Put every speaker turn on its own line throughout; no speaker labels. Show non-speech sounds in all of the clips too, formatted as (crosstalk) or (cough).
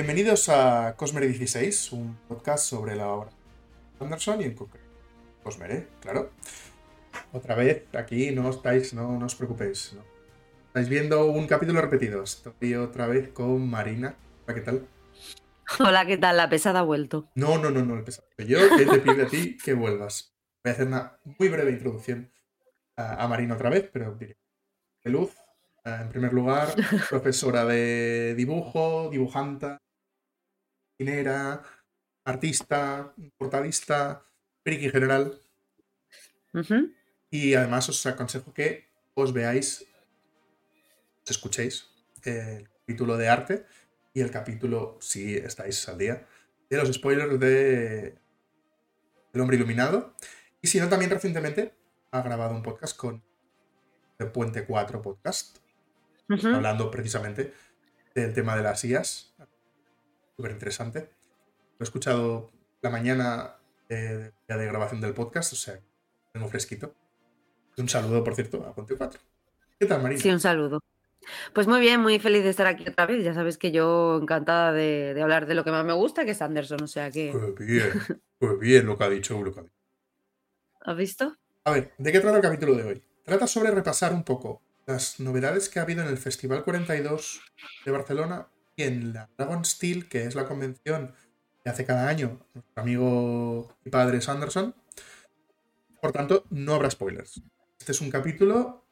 Bienvenidos a Cosmere 16, un podcast sobre la obra de Anderson y en concreto Cosmere, claro. Otra vez, aquí no estáis, no, no os preocupéis. ¿no? Estáis viendo un capítulo repetido. Estoy otra vez con Marina. Hola, ¿qué tal?
Hola, ¿qué tal? La pesada ha vuelto.
No, no, no, no, el pesado. Yo que te pido a ti que vuelvas. Voy a hacer una muy breve introducción a, a Marina otra vez, pero diré. De luz, eh, en primer lugar, (laughs) profesora de dibujo, dibujanta, dinera, artista, portadista, friki en general. Y además os aconsejo que os veáis, os escuchéis el capítulo de arte y el capítulo, si estáis al día, de los spoilers de El hombre iluminado. Y si no, también recientemente ha grabado un podcast con el Puente 4 Podcast, hablando precisamente del tema de las IAS. Súper interesante. Lo he escuchado la mañana eh, ya de grabación del podcast, o sea, tengo fresquito. Un saludo, por cierto, a Ponte 4. ¿Qué tal, Marina?
Sí, un saludo. Pues muy bien, muy feliz de estar aquí otra vez. Ya sabes que yo encantada de, de hablar de lo que más me gusta, que es Anderson, o sea que...
Pues bien, pues bien lo que ha dicho, lo que ha dicho.
¿Has visto?
A ver, ¿de qué trata el capítulo de hoy? Trata sobre repasar un poco las novedades que ha habido en el Festival 42 de Barcelona en la Dragon Steel, que es la convención que hace cada año nuestro amigo y padre Sanderson. Por tanto, no habrá spoilers. Este es un capítulo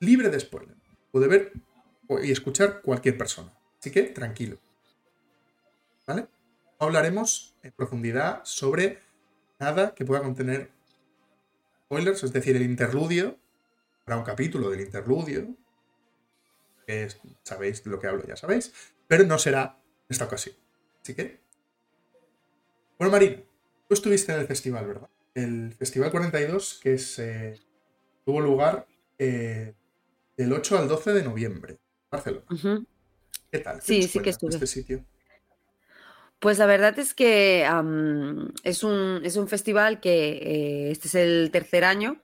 libre de spoilers. Puede ver y escuchar cualquier persona. Así que tranquilo. ¿Vale? No hablaremos en profundidad sobre nada que pueda contener spoilers, es decir, el interludio. Habrá un capítulo del interludio. Sabéis de lo que hablo, ya sabéis. Pero no será en esta ocasión. Así que. Bueno, Marina, tú estuviste en el festival, ¿verdad? El Festival 42, que es, eh, tuvo lugar eh, del 8 al 12 de noviembre, Barcelona. ¿Qué tal? ¿Qué
Sí, sí que estuve.
Este sitio.
Pues la verdad es que es, un, es un festival que eh, este es el tercer año,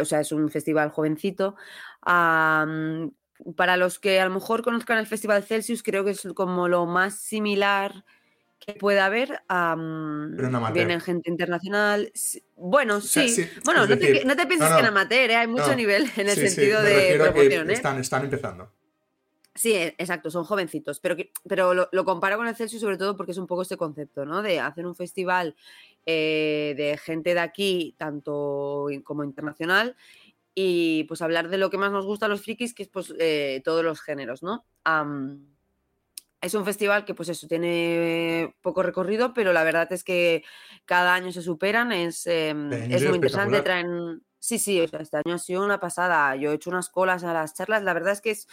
o sea, es un festival jovencito. Para los que a lo mejor conozcan el Festival Celsius, creo que es como lo más similar que puede haber. am,
Pero
vienen gente internacional. sí- Bueno,
O sea,
sí. Bueno, no, te,
decir,
no te pienses
no,
que en amateur, ¿eh? hay mucho nivel en el
Sí,
sentido de promoción. ¿eh?
están, están empezando.
Sí, e- exacto, son jovencitos, pero, que- pero lo, lo comparo con el Celsius sobre todo porque es un poco este concepto, ¿no? De hacer un festival eh, de gente de aquí, tanto como internacional, y pues hablar de lo que más nos gusta a los frikis, que es pues eh, todos los géneros, ¿no? Es un festival que pues eso tiene poco recorrido, pero la verdad es que cada año se superan, es, em,
Este
es muy interesante, traen... Sí, sí, o sea, este año ha sido una pasada. Yo he hecho unas colas a las charlas. La verdad es que es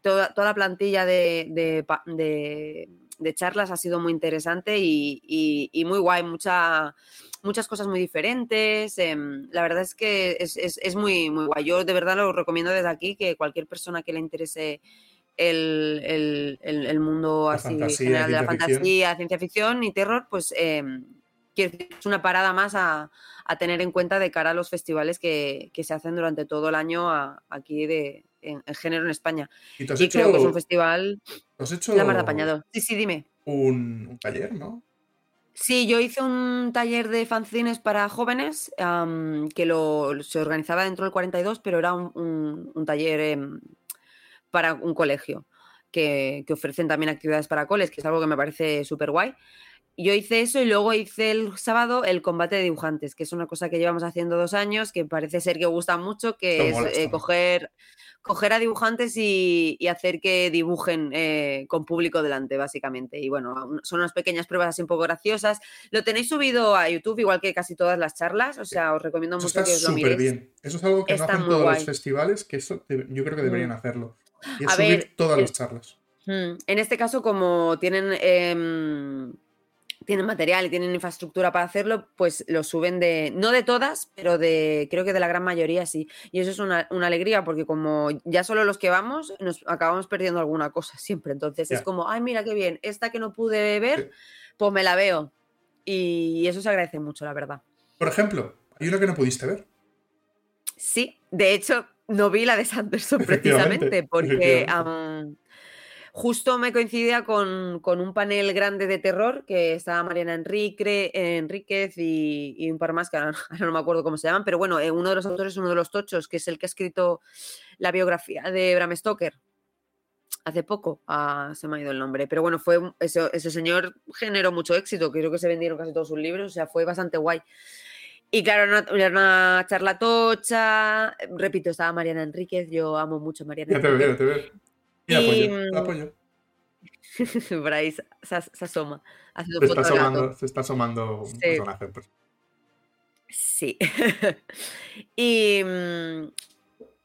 toda, toda la plantilla de, de pa- de- de charlas ha sido muy interesante y, y- y muy guay. Mucha, muchas cosas muy diferentes. em, la verdad es que es, es- es muy, muy guay. Yo de verdad lo recomiendo desde aquí que cualquier persona que le interese el, el- el- el mundo
La
así
fantasía,
general de la
ficción.
fantasía, ciencia ficción y terror, pues decir, es una parada más a, a tener en cuenta de cara a los festivales que, que se hacen durante todo el año a- aquí de, en, en género en España.
Y
Y
hecho,
creo que es un festival
has hecho
la más apañado. Sí, sí, dime.
un, un taller, ¿no?
Sí, yo hice un taller de fanzines para jóvenes am, que lo, se organizaba dentro del 42, pero era un, un- un taller em, para un colegio que, que ofrecen también actividades para coles, que es algo que me parece súper guay. Yo hice eso y luego hice el sábado el combate de dibujantes, que es una cosa que llevamos haciendo dos años, que parece ser que gusta mucho, que es eh, coger, coger a dibujantes y, y hacer que dibujen eh, con público delante, básicamente. Y bueno, son unas pequeñas pruebas así un poco graciosas. Lo tenéis subido a YouTube, igual que casi todas las charlas, o sea, os recomiendo
Eso
mucho
está
que os lo
súper
miréis.
bien. Eso es algo que no hacen todos los festivales, que eso te- yo creo que deberían
Mm.
hacerlo. Y es
A
subir
ver,
todas las charlas.
Mm, En este caso, como tienen, em, tienen material y tienen infraestructura para hacerlo, pues lo suben de, no de todas, pero de, creo que de la gran mayoría sí. Y eso es una, una alegría, porque como ya solo los que vamos, nos acabamos perdiendo alguna cosa siempre. Entonces es como, ay, mira qué bien, esta que no pude ver, pues me la veo. Y eso se agradece mucho, la verdad.
Por ejemplo, hay una que no pudiste ver.
Sí, de hecho, no vi la de Sanderson precisamente, porque. Justo me coincidía con, con, un panel grande de terror que estaba Mariana Enrique, Enríquez y, y, un par más que ahora, (laughs) no me acuerdo cómo se llaman, pero bueno, uno de los autores, uno de los tochos, que es el que ha escrito la biografía de Bram Stoker, hace poco, ah, se me ha ido el nombre, pero bueno, fue ese, ese, señor generó mucho éxito, creo que se vendieron casi todos sus libros, o sea, fue bastante guay. Y claro, era una, charla tocha, repito, estaba Mariana Enríquez, yo amo mucho a Mariana.
Ya te veo, te veo. Y, apoyo,
mm,
apoyo. (laughs)
Bryce se, se, asoma.
Se está, asomando, se está asomando un sí. personaje. Pues.
Sí. (laughs) y, mm,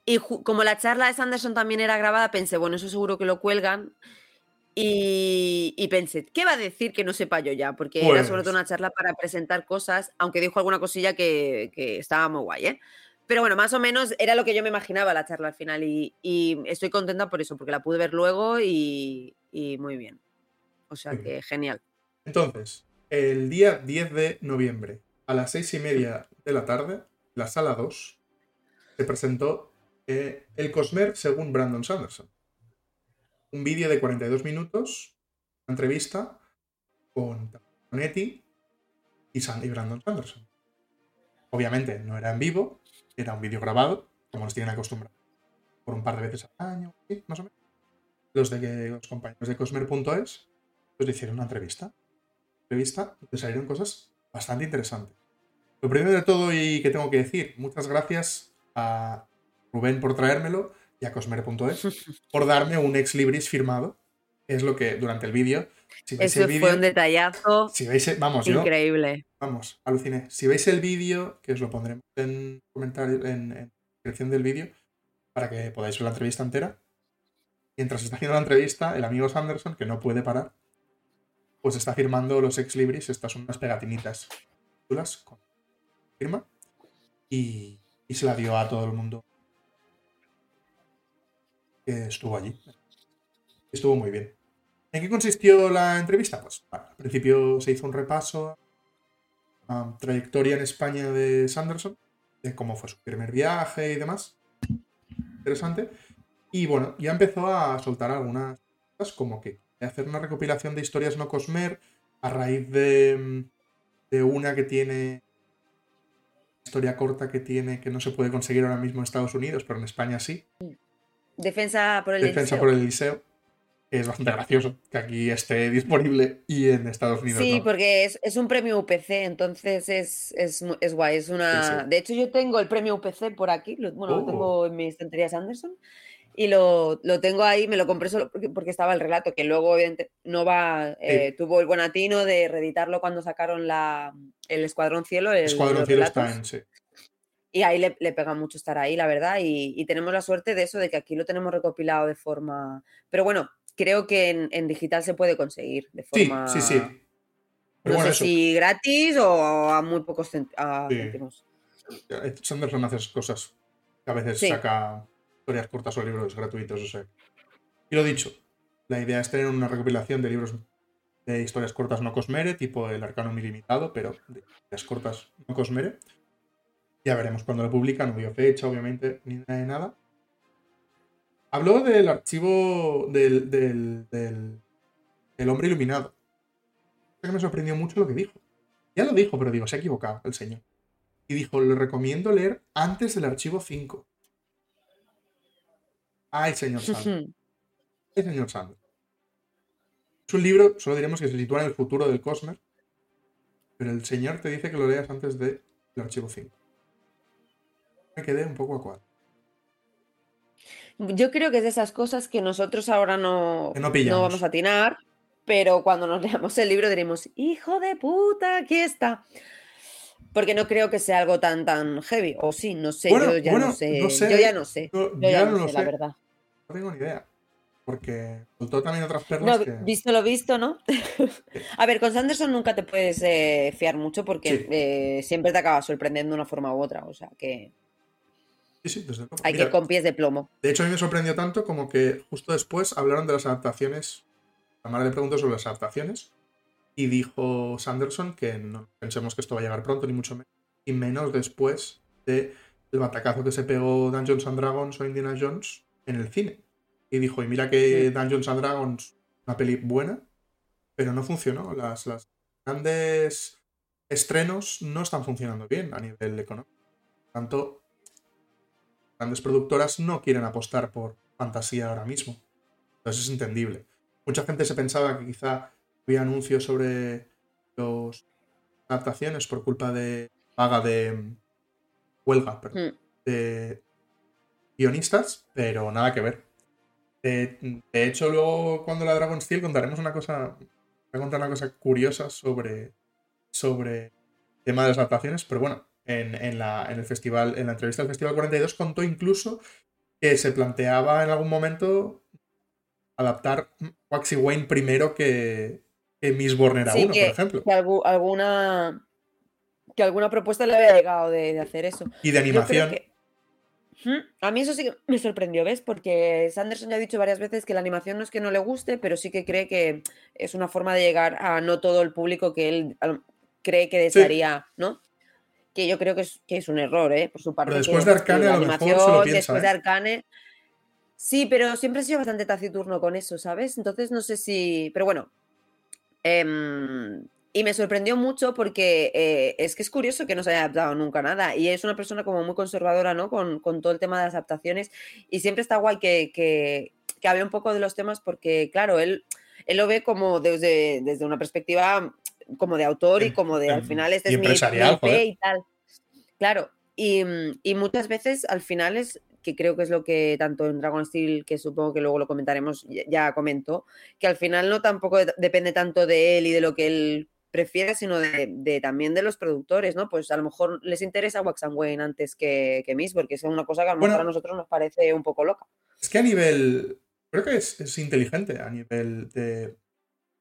y como la charla de Sanderson también era grabada, pensé, bueno, eso seguro que lo cuelgan. Y, y, pensé, ¿qué va a decir que no sepa yo ya? Porque pues... era sobre todo una charla para presentar cosas, aunque dijo alguna cosilla que, que, estaba muy guay, ¿eh? Pero bueno, más o menos era lo que yo me imaginaba la charla al final y, y estoy contenta por eso, porque la pude ver luego y, y muy bien. O sea que genial.
Entonces, el día 10 de noviembre, a las seis y media de la tarde, la sala 2, se presentó eh, el Cosmer según Brandon Sanderson. Un vídeo de 42 minutos, una entrevista con Tonetti y, y Brandon Sanderson. Obviamente no era en vivo, era un vídeo grabado, como nos tienen acostumbrados, por un par de veces al año, ¿sí? más o menos. Los de los compañeros de Cosmer.es pues le hicieron una entrevista. Entrevista y salieron cosas bastante interesantes. Lo primero de todo y que tengo que decir, muchas gracias a Rubén por traérmelo y a Cosmer.es (laughs) por darme un ex libris firmado. Es lo que durante el vídeo.
Si Eso fue un detallazo.
Si veis, vamos,
increíble.
Yo, vamos, aluciné. Si veis el vídeo, que os lo pondremos en comentarios, en, en descripción del vídeo, para que podáis ver la entrevista entera. Mientras está haciendo la entrevista, el amigo Sanderson, que no puede parar, pues está firmando los ex libris. Estas son unas pegatinitas chulas con firma. Y, y se la dio a todo el mundo que estuvo allí. Estuvo muy bien. ¿En qué consistió la entrevista? Pues al principio se hizo un repaso a trayectoria en España de Sanderson, de cómo fue su primer viaje y demás. Interesante. Y bueno, ya empezó a soltar algunas cosas como que hacer una recopilación de historias no Cosmer a raíz de, de una que tiene historia corta que tiene que no se puede conseguir ahora mismo en Estados Unidos, pero en España sí.
Defensa por el
Defensa por el liceo. Es bastante gracioso que aquí esté disponible y en Estados Unidos.
Sí,
no.
porque es, es, un premio UPC, entonces es, es, es guay. Es una...
Sí, sí.
De hecho, yo tengo el premio UPC por aquí. Lo, bueno,
Oh.
lo tengo en mis estanterías Anderson. Y lo, lo tengo ahí, me lo compré solo porque, porque estaba el relato, que luego obviamente no va, eh, tuvo el buen atino de reeditarlo cuando sacaron la, el Escuadrón Cielo. El,
Escuadrón Cielo está en, sí.
Y ahí le, le, pega mucho estar ahí, la verdad. Y, y, tenemos la suerte de eso, de que aquí lo tenemos recopilado de forma. Pero bueno, creo que en, en digital se puede conseguir de forma.
Sí, sí, sí.
Pero no bueno, sé eso. si gratis o a muy pocos a
Sí.
céntimos.
Sanderson hace cosas que a veces
Sí.
saca historias cortas o libros gratuitos, o sea. Y lo dicho, la idea es tener una recopilación de libros de historias cortas no Cosmere, tipo el Arcanum Ilimitado, pero de historias cortas no Cosmere. Ya veremos cuándo lo publican, no dio fecha, obviamente, ni nada de nada. Habló del archivo del, del, del, del hombre iluminado. Que me sorprendió mucho lo que dijo. Ya lo dijo, pero digo, se ha equivocado el señor. Y dijo, le recomiendo leer antes del archivo 5. Ay, señor (laughs) Sanders. Ay, señor Sanders. Es un libro, solo diremos que se sitúa en el futuro del Cosmer. Pero el señor te dice que lo leas antes del archivo 5. Me quedé un poco a cuadro.
Yo creo que es de esas cosas que nosotros ahora no,
no
vamos a atinar, pero cuando nos (laughs) leamos el libro diremos, hijo de puta, aquí está. Porque no creo que sea algo tan tan heavy. O sí, no sé,
Bueno,
yo ya
bueno,
no sé.
no sé.
Yo ya no sé.
Yo,
Yo
ya
ya
no lo
sé, la verdad.
No tengo ni idea. Porque soltó también otras perlas
No,
que.
visto lo visto, ¿no? (laughs) A ver, con Sanderson nunca te puedes eh, fiar mucho porque
Sí.
eh, siempre te acaba sorprendiendo de una forma u otra. O sea que
Sí, sí, desde luego.
hay que ir con pies de plomo.
De hecho, a mí me sorprendió tanto como que justo después hablaron de las adaptaciones. La madre le preguntó sobre las adaptaciones. Y dijo Sanderson que no pensemos que esto va a llegar pronto, ni mucho menos. Y menos después del batacazo que se pegó Dungeons and Dragons o Indiana Jones en el cine. y dijo, y mira que Dungeons and Dragons, una peli buena, pero no funcionó. Las, las grandes estrenos no están funcionando bien a nivel económico. Por tanto, grandes productoras no quieren apostar por fantasía ahora mismo. Entonces es entendible. Mucha gente se pensaba que quizá había anuncios sobre las adaptaciones por culpa de paga de huelga perdón,
Mm.
de guionistas, pero nada que ver. De, de hecho, luego cuando la Dragon Steel contaremos una cosa, voy a contar una cosa curiosa sobre, sobre el tema de las adaptaciones, pero bueno, en, en la, en el festival, en la entrevista del Festival 42 contó incluso que se planteaba en algún momento adaptar Waxy Wayne primero que, que Miss Born era
Sí,
uno, por ejemplo.
que algu- alguna que alguna propuesta le había llegado de, de hacer eso.
Y de animación.
que- A mí eso sí que me sorprendió, ¿ves? Porque Sanderson ya ha dicho varias veces que la animación no es que no le guste, pero sí que cree que es una forma de llegar a no todo el público que él cree que desearía, ¿no? Que yo creo que es, que es un error, ¿eh? Por su parte. que-
después de Arcane a lo mejor se lo
animación,
piensa,
Después de
¿eh?
Arcane. Sí, pero siempre ha sido bastante taciturno con eso, ¿sabes? Entonces no sé si. Pero bueno. Em, y me sorprendió mucho porque eh, es que es curioso que no se haya adaptado nunca nada. Y es una persona como muy conservadora, ¿no? Con, con todo el tema de las adaptaciones. Y siempre está guay que, que, que hable un poco de los temas porque, claro, él, él lo ve como desde, desde una perspectiva como de autor y
Em-
como de al
em-
final este
y
es mi- mi, y tal. Claro. Y, mm, y muchas veces al final es que creo que es lo que tanto en Dragon Steel, que supongo que luego lo comentaremos, ya, comentó, que al final no tampoco de- depende tanto de él y de lo que él prefiere, sino de, de también de los productores, ¿no? Pues a lo mejor les interesa Wax and Wayne antes que, que Miss, porque es una cosa que a lo mejor
Bueno.
a nosotros nos parece un poco loca.
Es que a nivel. Creo que es, es inteligente a nivel de,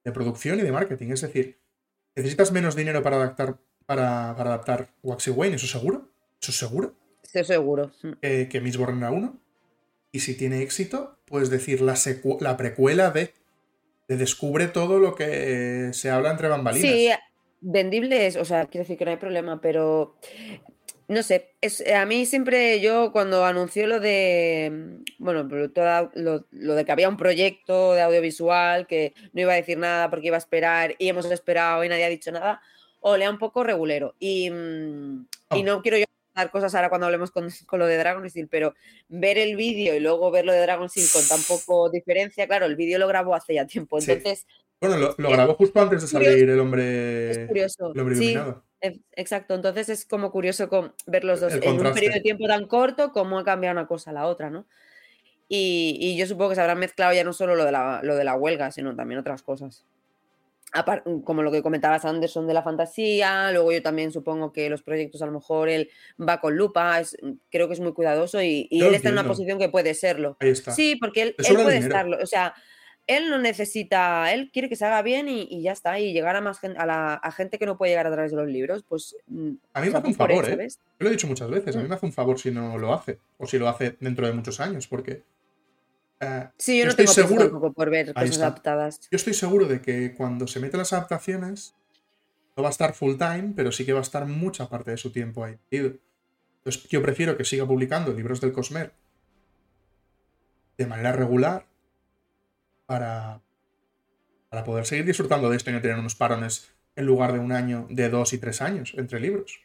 de producción y de marketing. Es decir, necesitas menos dinero para adaptar, para, para adaptar Waxy Wayne, eso seguro. Eso seguro.
Estoy seguro. Mm.
Que, que Miss Born era uno. Y si tiene éxito, puedes decir la, la precuela de, de Descubre todo lo que se habla entre bambalinas.
Sí, vendible es, o sea, quiero decir que no hay problema, pero no sé, es, a mí siempre yo cuando anunció lo de, bueno, toda- lo, lo de que había un proyecto de audiovisual que no iba a decir nada porque iba a esperar y hemos esperado y nadie ha dicho nada, olea un poco regulero. Y, mm, y
Oh.
no quiero yo dar cosas ahora cuando hablemos con, con lo de Dragon Steel, pero ver el vídeo y luego ver lo de Dragon Steel con tan poco diferencia, claro, el vídeo lo grabó hace ya tiempo,
Sí.
entonces
Bueno, lo, lo
Es
grabó justo antes de salir el
es
hombre,
curioso.
el hombre iluminado.
Exacto. Entonces es como curioso con- ver los dos
El
en un periodo de tiempo tan corto, cómo ha cambiado una cosa a la otra, ¿no? Y, y yo supongo que se habrán mezclado ya no solo lo de la, lo de la huelga, sino también otras cosas. Como lo que comentabas Anderson de la fantasía, luego yo también supongo que los proyectos a lo mejor él va con lupa, es- creo que es muy cuidadoso y, él está en una posición que puede serlo.
Ahí está.
Sí, porque él, puede
dinero.
estarlo. O sea, él no necesita, él quiere que se haga bien y, y ya está. Y llegar a más gente, a, la, a gente que no puede llegar a través de los libros, pues. mm,
A mí me hace un
él,
favor, ¿eh? Yo lo he dicho muchas veces, a mí
Mm.
me hace un favor si no lo hace, o si lo hace dentro de muchos años, porque eh,
Sí, yo,
Yo
no
estoy
tengo
seguro-
por ver cosas adaptadas.
yo estoy seguro de que cuando se meten las adaptaciones, no va a estar full time, pero sí que va a estar mucha parte de su tiempo ahí. Entonces, yo prefiero que siga publicando libros del Cosmer de manera regular para, para poder seguir disfrutando de esto y no tener unos parones en lugar de un año, de dos y tres años entre libros.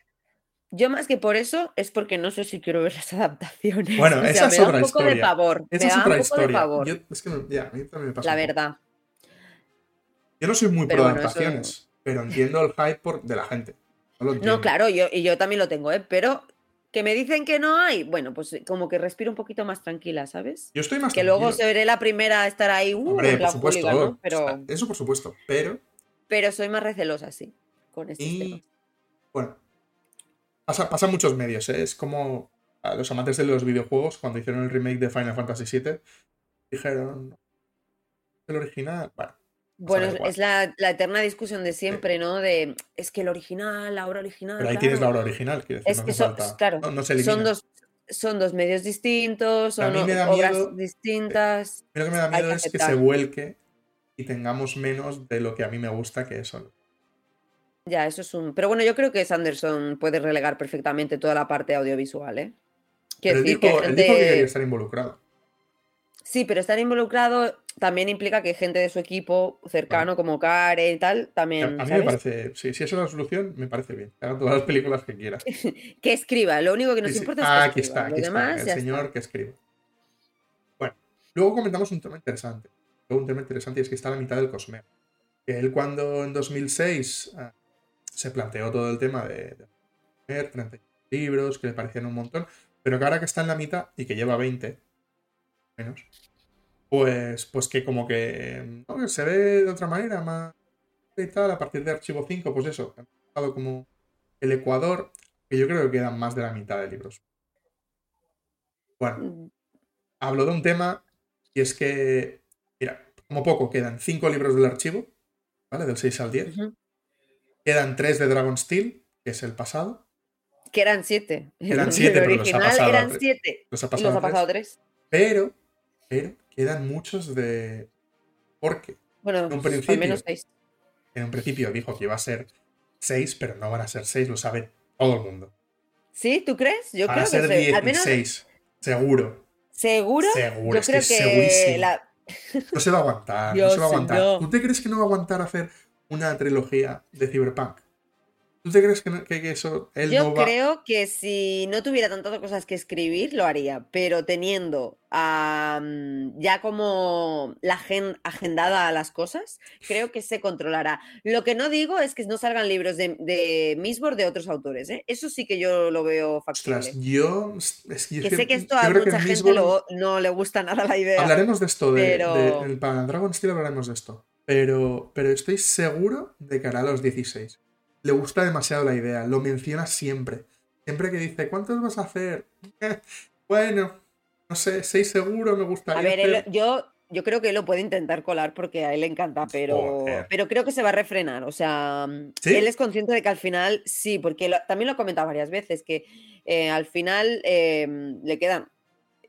Yo más que por eso es porque no sé si quiero ver las (laughs) adaptaciones.
Bueno,
O sea,
esa
me
es
da
otra
un poco de
historia.
pavor.
Esa
me
es otra
un poco de
historia. Yo, es que ya, a mí también me pasa
la verdad.
Yo no soy muy
Pero
pro
bueno, eso-
adaptaciones, pero entiendo el hype por- de la gente. No,
claro, yo, y yo también lo tengo, ¿eh? Pero que me dicen que no hay, bueno, pues como que respiro un poquito más tranquila, ¿sabes?
Yo estoy más
Que luego
tranquilo.
seré la primera a estar ahí, uh,
Hombre, por supuesto.
¿no? Pero,
Eso por supuesto. Pero,
pero soy más recelosa, sí, con estos
y
temas.
bueno, pasa, pasa muchos medios. ¿eh? Es como a los amantes de los videojuegos, cuando hicieron el remake de Final Fantasy VII, dijeron, el original, bueno,
Bueno, es la, la eterna discusión de siempre, ¿no? De, es que el original, la obra original,
pero ahí tienes la obra original, quiero decir,
Es
no
que son, claro,
no, no se
son dos, son dos medios distintos, son obras
miedo-
distintas.
Lo que me da miedo
que
es que se vuelque y tengamos menos de lo que a mí me gusta, que es solo.
Ya, eso es un. Pero bueno, yo creo que Sanderson puede relegar perfectamente toda la parte audiovisual, ¿eh? Quiero decir
dijo,
que
él dijo que
gente-
quería estar involucrado.
Sí, pero estar involucrado también implica que gente de su equipo cercano, como Karen y tal, también.
A mí me parece, sí, si es la solución, me parece bien. Hagan todas las películas que quieran. (laughs)
que escriba, lo único que nos
Sí, sí.
importa
Ah,
es
aquí
que
está,
escriba.
aquí
Lo
está,
demás,
el señor
está.
que escribe. Bueno, luego comentamos un tema interesante. Luego un tema interesante y es que está a la mitad del Cosmere. Que él cuando en 2006 ah, se planteó todo el tema de, de Cosmere, 30 libros, que le parecían un montón, pero que ahora que está en la mitad y que lleva 20, menos, pues, pues que como que ¿no? que se ve de otra manera, más y tal, a partir de Archivo 5, pues eso, ha empezado como el Ecuador, que yo creo que quedan más de la mitad de libros. Bueno,
Mm,
hablo de un tema y es que, mira, como poco quedan 5 libros del archivo, ¿vale? Del 6 al 10.
ujú.
Quedan 3 de Dragon Steel, que es el pasado.
Que eran siete.
Eran (laughs)
El
siete, pero los ha pasado
eran
tres.
siete.
Los ha pasado,
los ha
a tres,
pasado tres.
Pero, pero quedan muchos de... Porque
Bueno,
un
al
principio.
menos seis.
en un principio dijo que iba a ser 6, pero no van a ser 6, lo sabe todo el mundo.
¿Sí? ¿Tú crees? Yo
Van a
creo que
ser
se- al menos
16, seguro.
seguro.
Seguro,
Yo creo
que
que,
segurísimo.
la,
No se va a aguantar, no se va a aguantar.
no.
¿Tú te crees que no va a aguantar hacer una trilogía de Cyberpunk? ¿Tú te crees que, no- que- que eso él
Yo
no va
creo que si no tuviera tantas cosas que escribir, lo haría, pero teniendo ya como la gen- agendada a las cosas, creo que se controlará. Lo que no digo es que no salgan libros de, de Misbor de otros autores, ¿eh? Eso sí que yo lo veo factible.
Ostras, yo. Es que, yo
que sé que esto a mucha
en
gente lo- no le gusta nada la idea.
Hablaremos de esto, de,
pero-
de- para Dragon Steel hablaremos de esto. Pero, pero estoy seguro de que hará los 16. Le gusta demasiado la idea, lo menciona siempre. Siempre que dice, ¿cuántos vas a hacer? "Eh, (laughs) bueno, no sé, seis seguro me gustaría.
A ver, él-
hacer".
yo, yo creo que él lo puede intentar colar porque a él le encanta, pero,
Joder.
pero creo que se va a refrenar. O sea,
¿Sí?
él es consciente de que al final, sí, porque lo- también lo ha comentado varias veces, que eh, al final eh, le quedan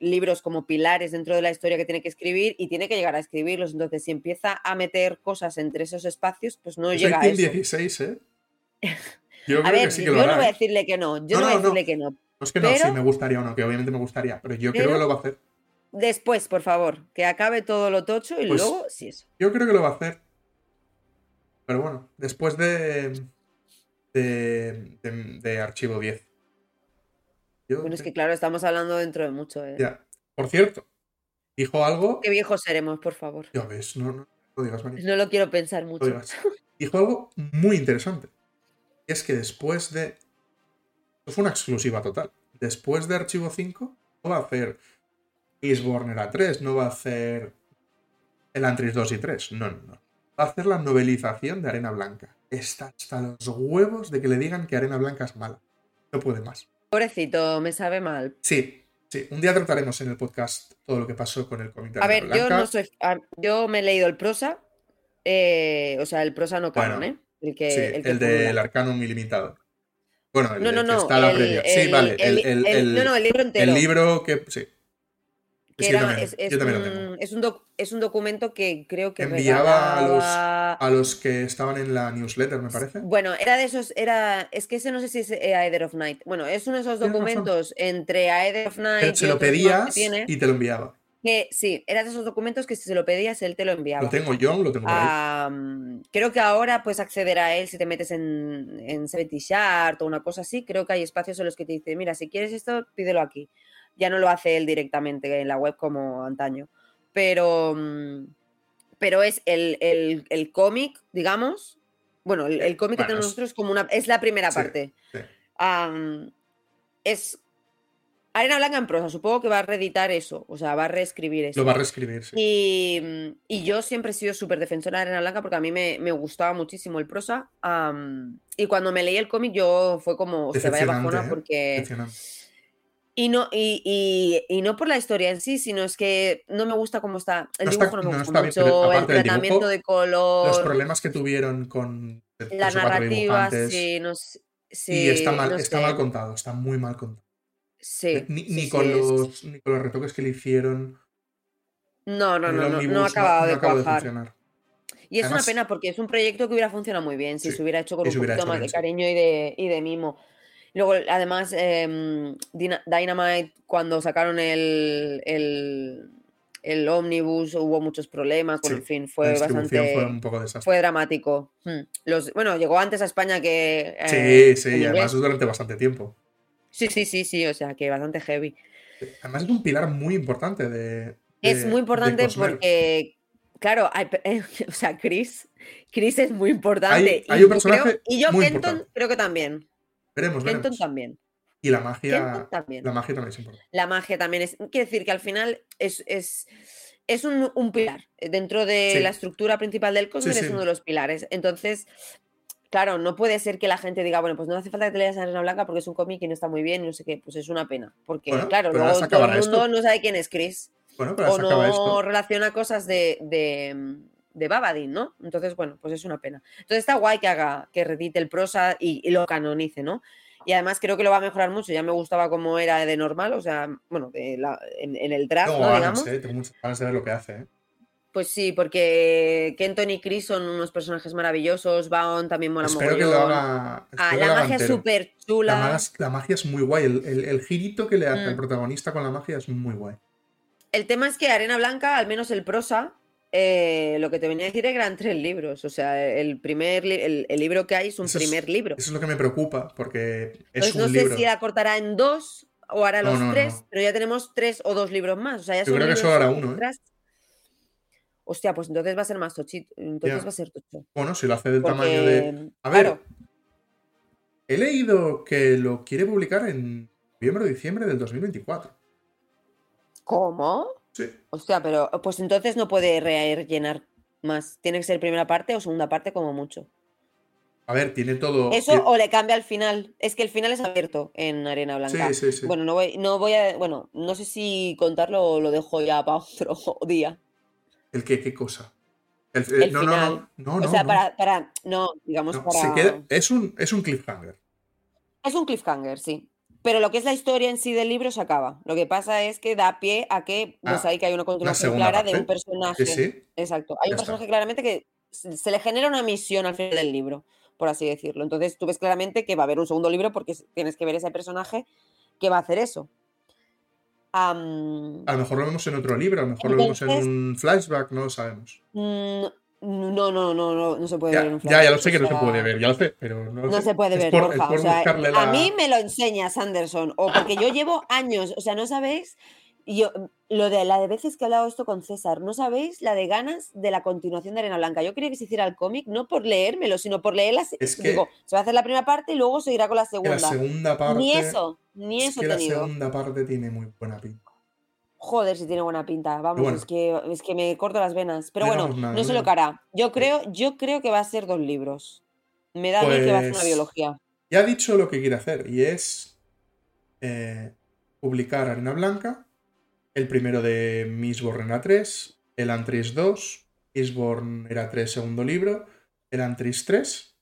libros como pilares dentro de la historia que tiene que escribir y tiene que llegar a escribirlos. Entonces, si empieza a meter cosas entre esos espacios, pues no llega a eso.
16, ¿eh? Yo
A ver,
sí lo
no voy a
¿eh?
decirle que no, yo
No,
no, voy a decirle que no.
Es que no,
pero-
si me gustaría o no, que obviamente me gustaría, pero yo creo que lo va a hacer.
Después, por favor, que acabe todo lo tocho y
Pues-
luego, sí, eso.
Yo creo que lo va a hacer. Pero bueno, después de. de, de, de Archivo 10. Yo
Bueno, es que claro, estamos hablando dentro de mucho. ¿eh?
Ya. Por cierto, dijo algo.
Qué viejos seremos, por favor.
Ya ves, no, no, no digas, María.
No lo quiero pensar mucho.
digas. Dijo algo muy interesante. Es que después de. Esto fue una exclusiva total. Después de Archivo 5, no va a hacer Eastborn era 3, no va a hacer el Antris 2 y 3. No, no, no. Va a hacer la novelización de Arena Blanca. Está hasta los huevos de que le digan que Arena Blanca es mala. No puede más.
Pobrecito, me sabe mal.
Sí, sí. Un día trataremos en el podcast todo lo que pasó con el de
A ver, yo no soy. a- Yo me he leído el prosa. eh, o sea, el prosa no canon,
Bueno,
¿eh? El que.
Sí,
el, que
el del. Arcanum ilimitado. Bueno, el,
No,
que está la previa. Sí, vale. El,
no, no, el libro entero.
el libro que. Sí.
que era- es, es un,
tengo.
es un doc- es un documento que creo que
Enviaba a los- A los que estaban en la newsletter, me parece.
Bueno, era de esos, era, es que ese no sé si es Aether of Night. Bueno, es uno de esos documentos entre Aether of Night
Pero se lo pedías y te lo enviaba.
Que sí, era de esos documentos que si se lo pedías él te lo enviaba.
Lo tengo yo, lo tengo por
Ah,
ahí.
Creo que ahora puedes acceder a él si te metes en, en 70 Chart o una cosa así. Creo que hay espacios en los que te dice, mira, si quieres esto, pídelo aquí. Ya no lo hace él directamente en la web como antaño. Pero, mm, pero es el, el- el cómic, digamos. Bueno, el, el cómic que tenemos
es-
nosotros es como una. Es la primera
Sí,
parte.
sí.
Es. Arena Blanca en prosa, supongo que va a reeditar eso, o sea, va a reescribir eso.
Lo va a reescribir, sí.
Y, y yo siempre he sido súper defensora de Arena Blanca porque a mí me, me gustaba muchísimo el prosa. y cuando me leí el cómic yo fue como, se vaya bajona
¿eh?
porque... Y no, y, y- y no por la historia en sí, sino es que no me gusta cómo está. El
No está-
dibujo no me
no
gusta
bien,
mucho, el tratamiento
dibujo,
de
Los
color,
problemas que tuvieron con
la narrativa, sí, no sé- sí,
y está mal,
no
está
sé,
mal contado, está muy mal contado.
Sí,
ni,
sí,
ni
sí,
con los, ni con los retoques que le hicieron.
No, no, no, no,
Omnibus
no ha acabado de cuajar.
funcionar.
Y es
Además-
una pena porque es un proyecto que hubiera funcionado muy bien si
Sí,
se hubiera hecho con un poquito más de
sí.
cariño y de, y de mimo. Luego, además, em, Dina- Dynamite, cuando sacaron el, el, el ómnibus, hubo muchos problemas, bueno,
Sí,
en fin, fue bastante...
fue un poco.
Fue dramático. Hmm. Los, bueno, llegó antes a España que...
Sí,
eh,
sí,
en
y además durante bastante tiempo.
Sí, sí, sí, sí, o sea, que bastante heavy.
Además es un pilar muy importante de...
Es muy importante porque, claro, hay pe- (laughs) o sea, Chris, Chris es muy importante.
Hay- hay
y
un
yo creo- y yo Kenton
importante.
creo que también.
Veremos,
Kenton
veremos.
también.
Y la magia,
también.
la magia también es importante.
La magia también es. Quiere decir que al final es, es, es un, un pilar. eh, Dentro de
Sí.
la estructura principal del Cosmere
sí.
es uno de los pilares. Entonces, claro, no puede ser que la gente diga, bueno, pues no hace falta que te leas Arena Blanca porque es un cómic y no está muy bien y no sé qué. Pues es una pena. Porque,
Bueno,
claro, luego todo el mundo
esto.
no sabe quién es Chris.
Bueno, pero
o no
esto.
relaciona cosas de, de, de Babadin, ¿no? Entonces, bueno, pues es una pena. Entonces está guay que haga, que redite el prosa y, y lo canonice, ¿no? Y además creo que lo va a mejorar mucho. Ya me gustaba como era de normal, o sea, bueno, de la- en, en el draft,
Tengo
¿no?
ganas,
Digamos.
eh, tengo muchas ganas de ver lo que hace. eh.
Pues sí, porque Kenton y Chris son unos personajes maravillosos. Baon también mola
Espero que lo haga.
Ah, la magia es súper
La,
chula.
la magia es muy guay. El, el- el girito que le hace el
Mm.
protagonista con la magia es muy guay.
El tema es que Arena Blanca, al menos el prosa, eh, lo que te venía a decir eran tres libros. O sea, el primer li- el, el libro que hay es un
Eso es-
primer libro.
Eso es lo que me preocupa, porque es
no
un
sé
libro.
si la cortará en dos o hará
No,
los
no,
tres,
no.
pero ya tenemos tres o dos libros más. O sea, ya
Yo creo que solo hará uno, ¿eh?
Hostia, pues entonces va a ser más tochito. Entonces va a ser tocho.
Bueno, si lo hace del
Porque,
tamaño de. A ver,
claro,
he leído que lo quiere publicar en noviembre o diciembre del 2024.
¿cómo?
Sí.
Hostia, pero pues entonces no puede rellenar más. Tiene que ser primera parte o segunda parte como mucho.
A ver, tiene todo.
Eso o le cambia al final. Es que el final es abierto en Arena Blanca.
Sí, sí, sí.
Bueno, no voy, no voy a. Bueno, no sé si contarlo o lo dejo ya para otro (laughs) día.
¿El qué? ¿Qué cosa? El, eh,
El
no, no,
final.
no, no,
o sea,
no,
para, para. No, digamos
no,
para.
se queda- es, un, es un cliffhanger.
Es un cliffhanger, sí. Pero lo que es la historia en sí del libro se acaba. Lo que pasa es que da pie a que, pues
Ah,
ahí que hay una continuación clara de un personaje.
Sí, sí.
Exacto. Hay
Ya
un
está.
personaje claramente que se le genera una misión al final del libro, por así decirlo. Entonces tú ves claramente que va a haber un segundo libro porque tienes que ver ese personaje que va a hacer eso.
A lo mejor lo vemos en otro libro, a lo mejor lo vemos en un flashback, no lo sabemos.
mm, no, no, no, no, no se puede
Ya,
ver en un
ya, ya lo
flashback,
sé que
o
no se puede ver, ya lo sé, pero no, lo
No
sé.
se puede
Es
ver,
por-
Borja.
es por
o sea, a mí me lo enseñas, Anderson. O porque yo llevo años, o sea, no sabéis. Yo, lo de la de veces que he hablado esto con César, no sabéis la de ganas de la continuación de Arena Blanca. Yo quería que se hiciera el cómic, no por leérmelo, sino por leerlas.
Es que-
Digo, se va a hacer la primera parte y luego seguirá con la
Que la
segunda.
segunda parte.
Ni eso, ni
es
eso
que la segunda parte tiene muy buena pinta.
Joder, si tiene buena pinta. Vamos,
bueno.
es, que, es que me corto las venas. Pero
No
bueno,
nada,
no sé lo que hará. Yo creo, yo creo que va a ser dos libros. Me da a mí que va a hacer una
Pues-
biología.
Ya ha dicho lo que quiere hacer y es eh, publicar Arena Blanca, el primero de Mistborn era 3, el Antris 2, Mistborn era 3 segundo libro, el Antris 3,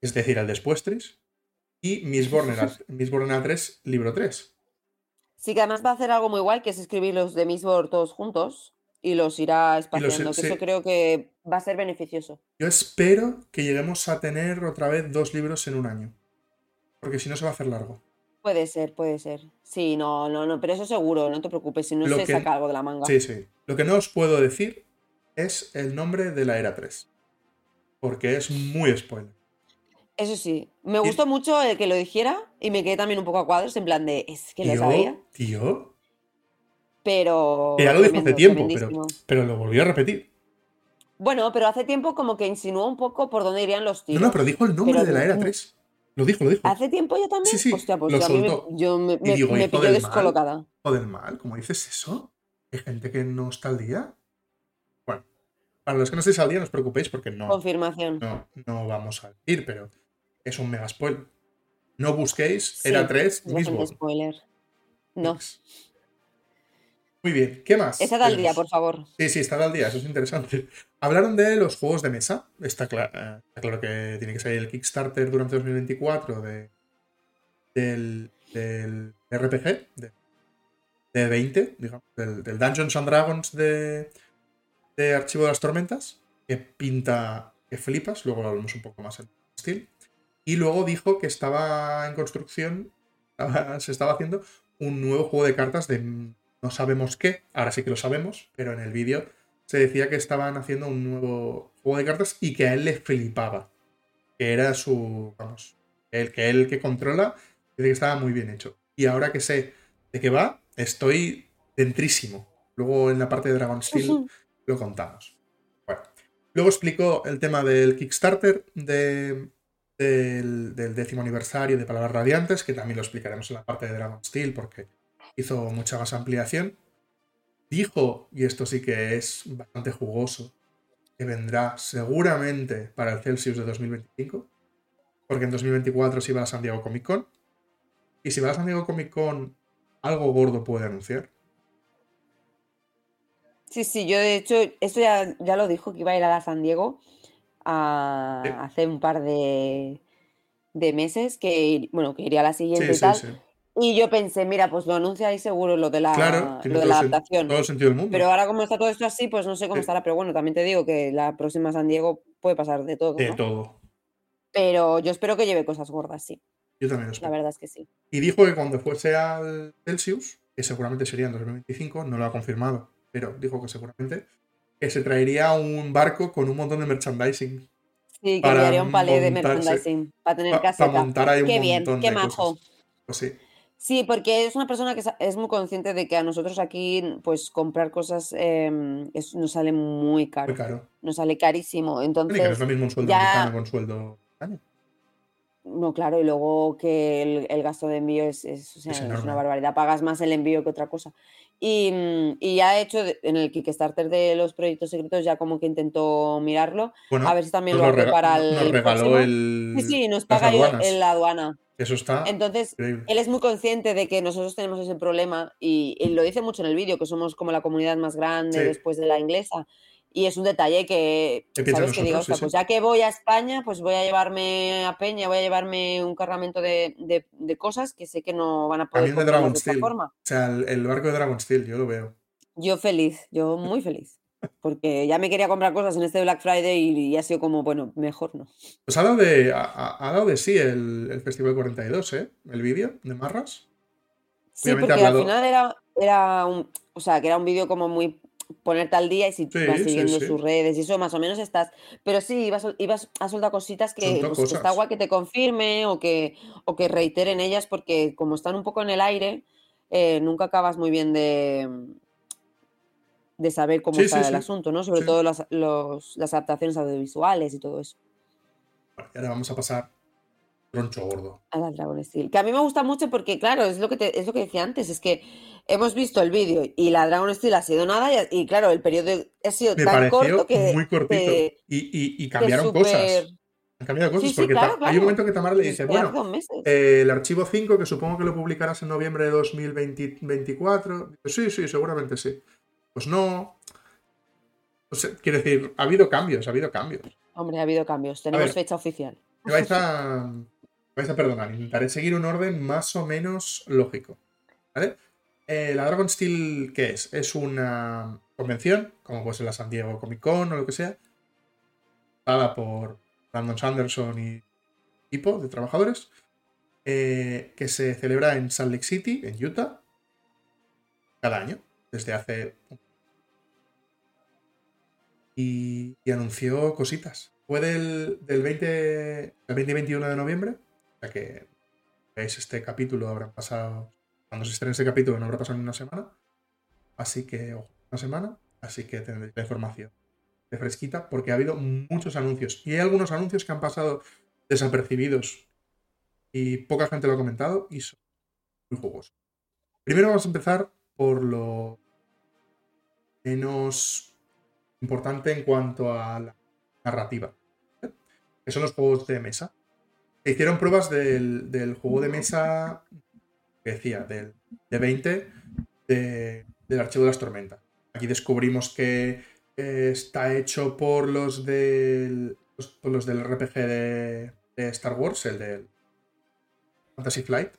es decir, el Despuestris, y Mistborn era, (laughs) Mistborn era 3 libro 3.
Sí, que además va a hacer algo muy guay, que es escribir los de Mistborn todos juntos y los irá espaciando, que
sí.
eso creo que va a ser beneficioso.
Yo espero que lleguemos a tener otra vez dos libros en un año, porque si no se va a hacer largo.
Puede ser, puede ser. Sí, no, no, no, pero eso seguro, no te preocupes, si no
Lo
se
que-
saca algo de la manga.
Sí, sí. Lo que no os puedo decir es el nombre de la era 3. Porque es muy spoiler.
Eso sí, me
Y-
gustó mucho el que lo dijera y me quedé también un poco a cuadros, en plan de, es que lo sabía,
Tío, tío.
pero...
Que ya lo dijo hace
tremendo,
tiempo, pero,
tremendísimo.
pero lo volvió a repetir.
Bueno, pero hace tiempo como que insinuó un poco por dónde irían los
No,
tiros.
no, pero dijo el nombre
Pero
de la era
no-
3. Lo dijo, lo dijo.
¿Hace tiempo ya también?
Sí, sí,
Hostia, pues
lo
yo, a mí me,
soltó.
yo me, me-
digo,
me
hijo
pilló
del mal.
descolocada.
Joder, mal. ¿Cómo dices eso? ¿Hay gente que no está al día? Bueno, para los que no estéis al día, no os preocupéis porque no,
Confirmación.
no, no vamos a decir, pero es un mega spoiler. No busquéis
Sí,
era 3
Es bastante
Mistborn.
spoiler. No.
Muy bien, ¿qué más?
Estad al día, por favor.
Sí, sí, está al día, eso es interesante. Hablaron de los juegos de mesa. Eh, está claro que tiene que salir el Kickstarter durante 2024 de, del, RPG, de, de 20, digamos, del, del Dungeons and Dragons de, de Archivo de las Tormentas, que pinta que flipas, luego lo hablamos un poco más en estilo. Y luego dijo que estaba en construcción, se estaba haciendo un nuevo juego de cartas de no sabemos qué, ahora sí que lo sabemos, pero en el vídeo se decía que estaban haciendo un nuevo juego de cartas y que a él le flipaba. Que era su, vamos, el que él que controla, dice que estaba muy bien hecho. Y ahora que sé de qué va, estoy dentrísimo. Luego en la parte de Dragon Steel lo contamos. Bueno, luego explico el tema del Kickstarter del, del, décimo aniversario de Palabras Radiantes, que también lo explicaremos en la parte de Dragon Steel porque hizo mucha más ampliación. Dijo, y esto sí que es bastante jugoso, que vendrá seguramente para el Celsius de 2025, porque en 2024 se va a San Diego Comic Con. Y si va a San Diego Comic Con, algo gordo puede anunciar.
Sí, sí, yo de hecho, esto ya, ya lo dijo que iba a ir a la San Diego a, hace un par de, de, meses, que bueno, que iría a la siguiente y tal. Y yo pensé, mira, pues lo anuncia ahí seguro lo de la, lo de la adaptación.
Todo el sentido del mundo.
Pero ahora como está todo esto así, pues no sé cómo estará. Pero bueno, también te digo que la próxima San Diego puede pasar de todo.
De todo.
Pero yo espero que lleve cosas gordas, sí.
Yo también lo espero.
La verdad es que sí.
Y dijo que cuando fuese al Celsius, que seguramente sería en 2025, no lo ha confirmado, pero dijo que seguramente, que se traería un barco con un montón de merchandising.
Sí, que haría un palé de merchandising para tener caseta.
Para montar ahí un
qué
montón
bien, qué majo.
Pues sí.
Sí, porque es una persona que es muy consciente de que a nosotros aquí, pues comprar cosas em, nos sale muy caro.
Muy caro.
Nos sale carísimo. Entonces,
no es lo mismo un sueldo americano con sueldo
No, claro, y luego que el, gasto de envío es, una barbaridad. Pagas más el envío que otra cosa. Y, mm, y ya he hecho en el Kickstarter de los proyectos secretos, ya como que intentó mirarlo. a ver si también lo hace para el.
Nos regaló el.
Sí, sí, nos paga en la aduana.
Eso está.
Entonces, él es muy consciente de que nosotros tenemos ese problema y, lo dice mucho en el vídeo, que somos como la comunidad más grande después de la inglesa. Y es un detalle que, ¿sabes? que digo, pues ya que voy a España, pues voy a llevarme a Peña, voy a llevarme un cargamento de, cosas que sé que no van a poder
También de Dragon Steel. Forma. O sea, el, el, barco de Dragon Steel, yo lo veo.
Yo feliz, yo muy feliz porque ya me quería comprar cosas en este Black Friday y, ha sido como, bueno, mejor no.
Pues ha dado de, ha, dado de sí el, Festival 42, ¿eh? El vídeo de Marras.
Sí, porque al final era, era un, o sea, que era un vídeo como muy ponerte al día y si vas siguiendo sus redes y eso más o menos estás. Pero sí, ibas, ibas a soltar cositas que, pues, está guay que te confirme o que, o que reiteren ellas porque como están un poco en el aire, eh, nunca acabas muy bien de, de saber cómo está el asunto, ¿no? Sobre todo las, las, adaptaciones audiovisuales y todo eso.
y ahora vamos a pasar troncho gordo.
A la Dragon Steel. Que a mí me gusta mucho porque, claro, es lo que, te, es lo que decía antes, es que hemos visto el vídeo y la Dragon Steel ha sido nada y, claro, el periodo ha sido tan corto que...
muy cortito. y, cambiaron cosas. Han cambiado cosas porque hay un momento que Tamara le dice, bueno, eh, el archivo 5, que supongo que lo publicarás en noviembre de 2024. Sí, sí, seguramente sí. Pues no. quiero decir, ha habido cambios, ha habido cambios.
Hombre, ha habido cambios. Tenemos fecha oficial.
Me vais a, vais a perdonar. Intentaré seguir un orden más o menos lógico. ¿Vale? Eh, la Dragon Steel, ¿qué es? Es una convención, como puede ser la San Diego Comic Con o lo que sea, dada por Brandon Sanderson y equipo de trabajadores, eh, que se celebra en Salt Lake City, en Utah, cada año, desde hace y, anunció cositas. Fue del, del 20, 21 de noviembre, sea que veis este capítulo, habrá pasado, cuando se estrene este capítulo no habrá pasado ni una semana, así que, ojo, una semana, así que tendréis la información de fresquita, porque ha habido muchos anuncios, y hay algunos anuncios que han pasado desapercibidos, y poca gente lo ha comentado, y son muy jugosos. Primero vamos a empezar por lo menos importante en cuanto a la narrativa, que son los juegos de mesa. Se hicieron pruebas del, juego de mesa, que decía, del, de 20 del archivo de las tormentas. Aquí descubrimos que está hecho por los del, los del RPG de, Star Wars, el del Fantasy Flight,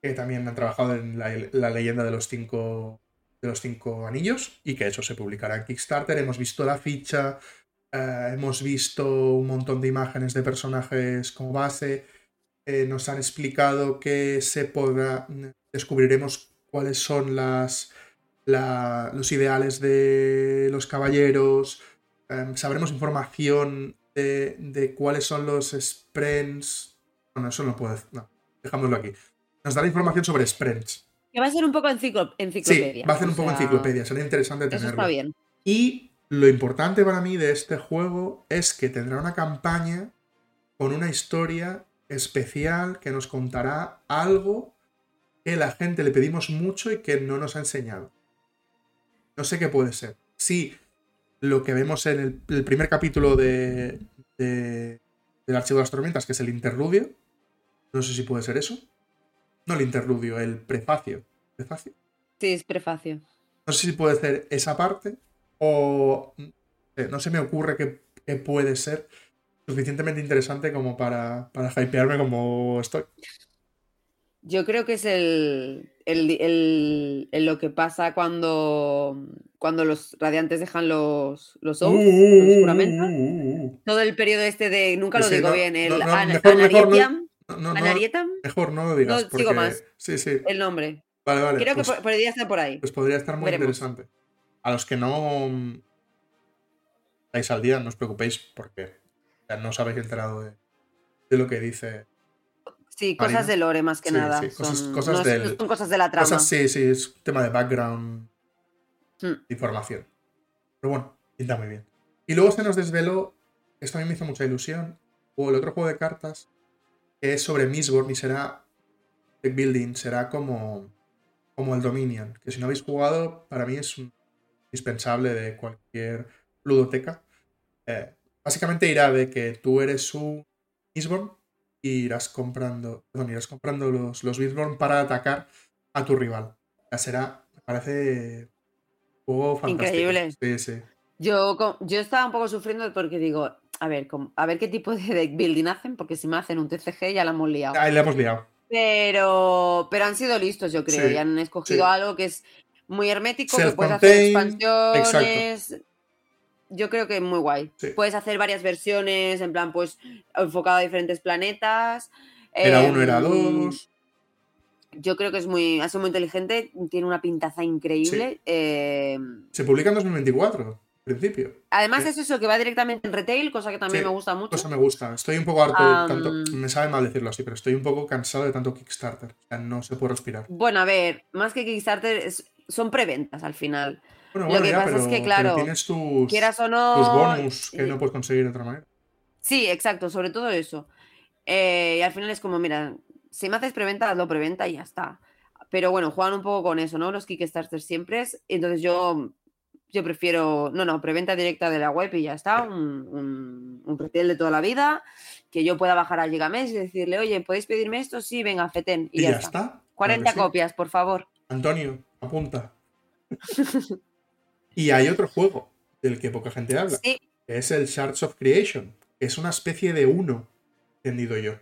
que también han trabajado en la leyenda de los cinco de los cinco anillos y que eso se publicará en Kickstarter. Hemos visto la ficha, eh, hemos visto un montón de imágenes de personajes como base, eh, nos han explicado que se podrá, descubriremos cuáles son las la- los ideales de los caballeros, em, sabremos información de, de cuáles son los sprints. Bueno, eso no puedo. No, dejámoslo aquí. Nos dará información sobre sprints.
Que va a ser un poco enciclo-
Sí,
enciclopedia.
va a ser un poco
sea,
enciclopedia, será interesante
Eso
tenerlo.
está bien.
Y lo importante para mí de este juego es que tendrá una campaña con una historia especial que nos contará algo que la gente le pedimos mucho y que no nos ha enseñado. No sé qué puede ser. Sí, lo que vemos en el, el primer capítulo de, de- del Archivo de las Tormentas, que es el interludio. No sé si puede ser eso. No el interludio, el prefacio. ¿Prefacio?
Sí, es prefacio.
No sé si puede ser esa parte o eh, no se me ocurre que, que puede ser suficientemente interesante como para, para hypearme como estoy.
Yo creo que es el, el- el- el lo que pasa cuando, cuando los radiantes dejan los, los oaths, los juramentos.
Uh,
Todo el periodo este de, nunca lo
Sí,
digo
no,
bien, el
no, no, mejor- mejor no- mejor no lo digas.
No, sigo más.
Sí, sí.
el nombre.
Vale, vale.
Creo
pues,
que po- podría estar por ahí.
pues podría estar muy
veremos.
interesante. A los que no mm, estáis al día, no os preocupéis porque no os habéis enterado de, de lo que dice
Sí,
Marina.
cosas de lore más que
Sí,
nada.
sí, cosas-
son,
cosas
no es-
del-
son cosas de la trama.
Cosas, sí, sí, es un tema de background,
Hmm.
información. Pero bueno, pinta muy bien. Y luego se nos desveló, esto a mí me hizo mucha ilusión, o el otro juego de cartas, que es sobre Mistborn y será deck building, será como, como el Dominion, que si no habéis jugado, para mí es un indispensable de cualquier ludoteca. Eh, básicamente irá de que tú eres un Mistborn y irás comprando, perdón, irás comprando los, los Mistborn para atacar a tu rival. Ya será, me parece un juego fantástico.
Increíble.
Sí, sí.
Yo, yo estaba un poco sufriendo porque digo, a ver, a ver qué tipo de deck building hacen, porque si me hacen un TCG ya la hemos liado.
Ahí le hemos liado.
Pero, pero han sido listos, yo creo,
Sí,
y han escogido
sí.
algo que es muy hermético, que puedes hacer expansiones. Yo creo que es muy guay.
Sí.
Puedes hacer varias versiones, en plan, pues, enfocado a diferentes planetas.
Era uno, era dos.
Yo creo que es muy, ha sido muy inteligente, tiene una pintaza increíble. em,
Se publica en 2024, en principio.
Además
Sí.
es eso, que va directamente en retail, cosa que también
Sí,
me gusta mucho.
Cosa me gusta. Estoy un poco harto de tanto. Me sabe mal decirlo así, pero estoy un poco cansado de tanto Kickstarter. O sea, no se puede respirar.
Bueno, a ver, más que Kickstarter, es- son preventas al final.
Bueno,
Lo
bueno,
que
ya,
pasa
pero,
es que, claro,
tienes tus,
Quieras o no.
tus bonus que
eh,
no puedes conseguir de otra manera.
Sí, exacto, sobre todo eso. Eh, y al final es como, mira, si me haces preventa, hazlo preventa y ya está. Pero bueno, juegan un poco con eso, ¿no? Los Kickstarter siempre es. Entonces yo, yo prefiero, no, no, preventa directa de la web y ya está. Un, un, un retail de toda la vida. Que yo pueda bajar a Gigamesh y decirle, oye, ¿podéis pedirme esto? Sí, venga, feten. Y,
Y,
ya,
ya
está.
está. Claro
40
que sí.
copias, por favor.
Antonio, apunta. (laughs) y hay otro juego del que poca gente habla,
Sí,
que es el Shards of Creation, que es una especie de uno, entendido yo.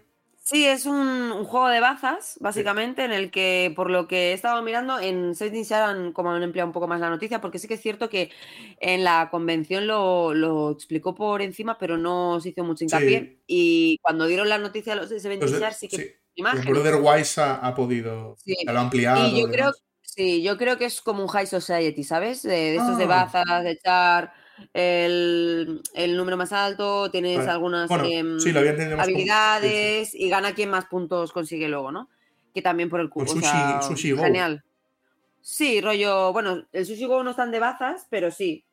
Sí, es un, un juego de bazas, básicamente, en el que, por lo que he estado mirando, en Setting Sharon, como han empleado un poco más la noticia, porque sí que es cierto que en la convención lo, lo explicó por encima, pero no se hizo mucho hincapié.
Sí.
Y cuando dieron la noticia a los de
de-
Sharon, sí que
sí,
imágenes.
el Brother Wise ha, ha podido, lo ha ampliado.
Y yo creo, sí, yo creo que es como un High Society, ¿sabes? De, de estos de
Ah.
bazas, de echar el, el número más alto, tienes
Vale.
algunas
Bueno,
em,
sí, como-
habilidades y gana quien más puntos consigue luego, ¿no? Que también por el cubo.
Sushi- Sushi Go.
Genial. Sí, rollo, bueno, el Sushi Go no están de bazas, pero sí.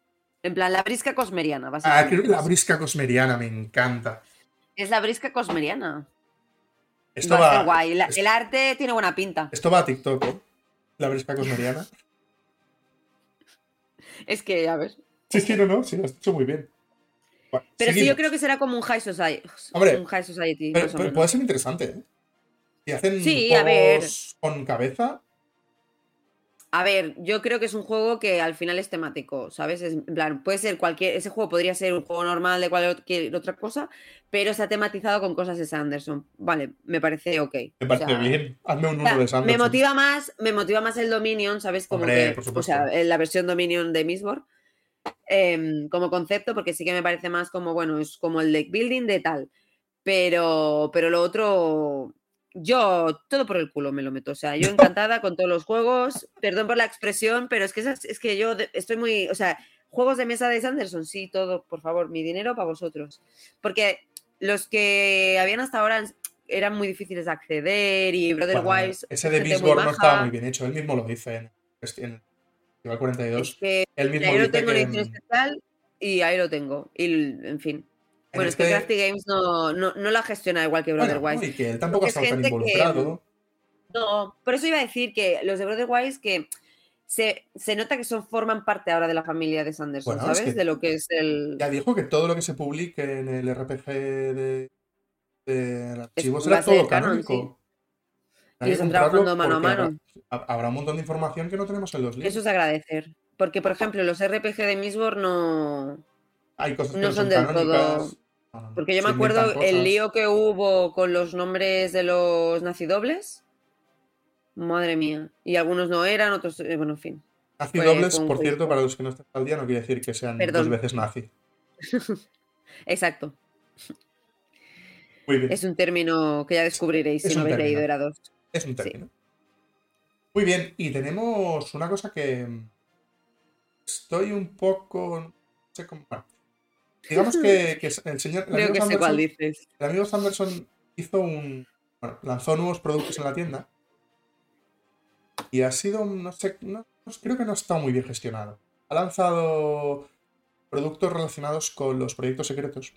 En plan, la brisca cosmeriana,
Ah,
básicamente.
creo que la brisca cosmeriana me encanta.
Es la brisca cosmeriana.
Esto
va
va,
guay. La- el arte tiene buena pinta.
esto va a TikTok, ¿eh? La brisca cosmeriana. (laughs)
Es que, a ver.
Sí, sí, no, no, sí, lo has hecho muy bien. Bueno,
Pero sí, yo creo que será como un High Society.
Hombre,
un high society
Pero- puede ser interesante, ¿eh? Si hacen
Sí, a ver.
con cabeza,
A ver, yo creo que es un juego que al final es temático, ¿sabes? Es, en plan, puede ser cualquier. Ese juego podría ser un juego normal de cualquier otra cosa, pero está tematizado con cosas de Sanderson. Vale, me parece ok.
me
O
parece
sea,
bien. Hazme un
o sea,
uno de Sanderson.
me motiva más, me motiva más el Dominion, ¿sabes? Como
Hombre,
que,
por
o sea, la versión Dominion de Mistborn. Em, como concepto, porque sí que me parece más como, bueno, es como el deck building de tal. Pero, pero lo otro, yo todo por el culo me lo meto. O sea, yo encantada con todos los juegos. Perdón por la expresión, pero es que, es, que yo estoy muy. O sea, juegos de mesa de Sanderson, sí, todo, por favor, mi dinero para vosotros. Porque los que habían hasta ahora eran muy difíciles de acceder y Brother.
Ese de Bisborn no estaba muy bien hecho, él mismo lo dice en, en el 42.
Es él mismo ahí lo tengo en especial y ahí lo tengo. Y en fin. Bueno, es que este Crafty Games no, no, no, la gestiona igual que Brother Wise.
y que él tampoco está tan involucrado.
no, por eso iba a decir que los de Brother Wise que se, se, nota que son, forman parte ahora de la familia de Sanderson, ¿sabes? de lo que es el.
Ya dijo que todo lo que se publique en el RPG de, de archivos será todo canónico.
Y están trabajando mano a mano.
Habrá, un montón de información que no tenemos en los libros.
Eso es agradecer. Porque, por ejemplo, los RPG de Misbor no.
Hay cosas que
no son, del todo. Porque yo me acuerdo el lío que hubo con los nombres de los nacidobles. Madre mía. Y algunos no eran, otros. Eh, bueno, en fin.
Nacidobles, por cierto, para los que no están al día, no quiere decir que sean dos veces nazi. (laughs)
Exacto. Muy bien. Es un término que ya descubriréis si no habéis leído era dos.
Es un término. Muy bien, y tenemos una cosa que estoy un poco. No sé cómo. Digamos (laughs) que, el señor.
Creo que sé cuál dices.
El amigo Sanderson hizo un. Bueno, lanzó nuevos productos en la tienda. Y ha sido, no sé, creo que no ha estado muy bien gestionado. Ha lanzado productos relacionados con los proyectos secretos.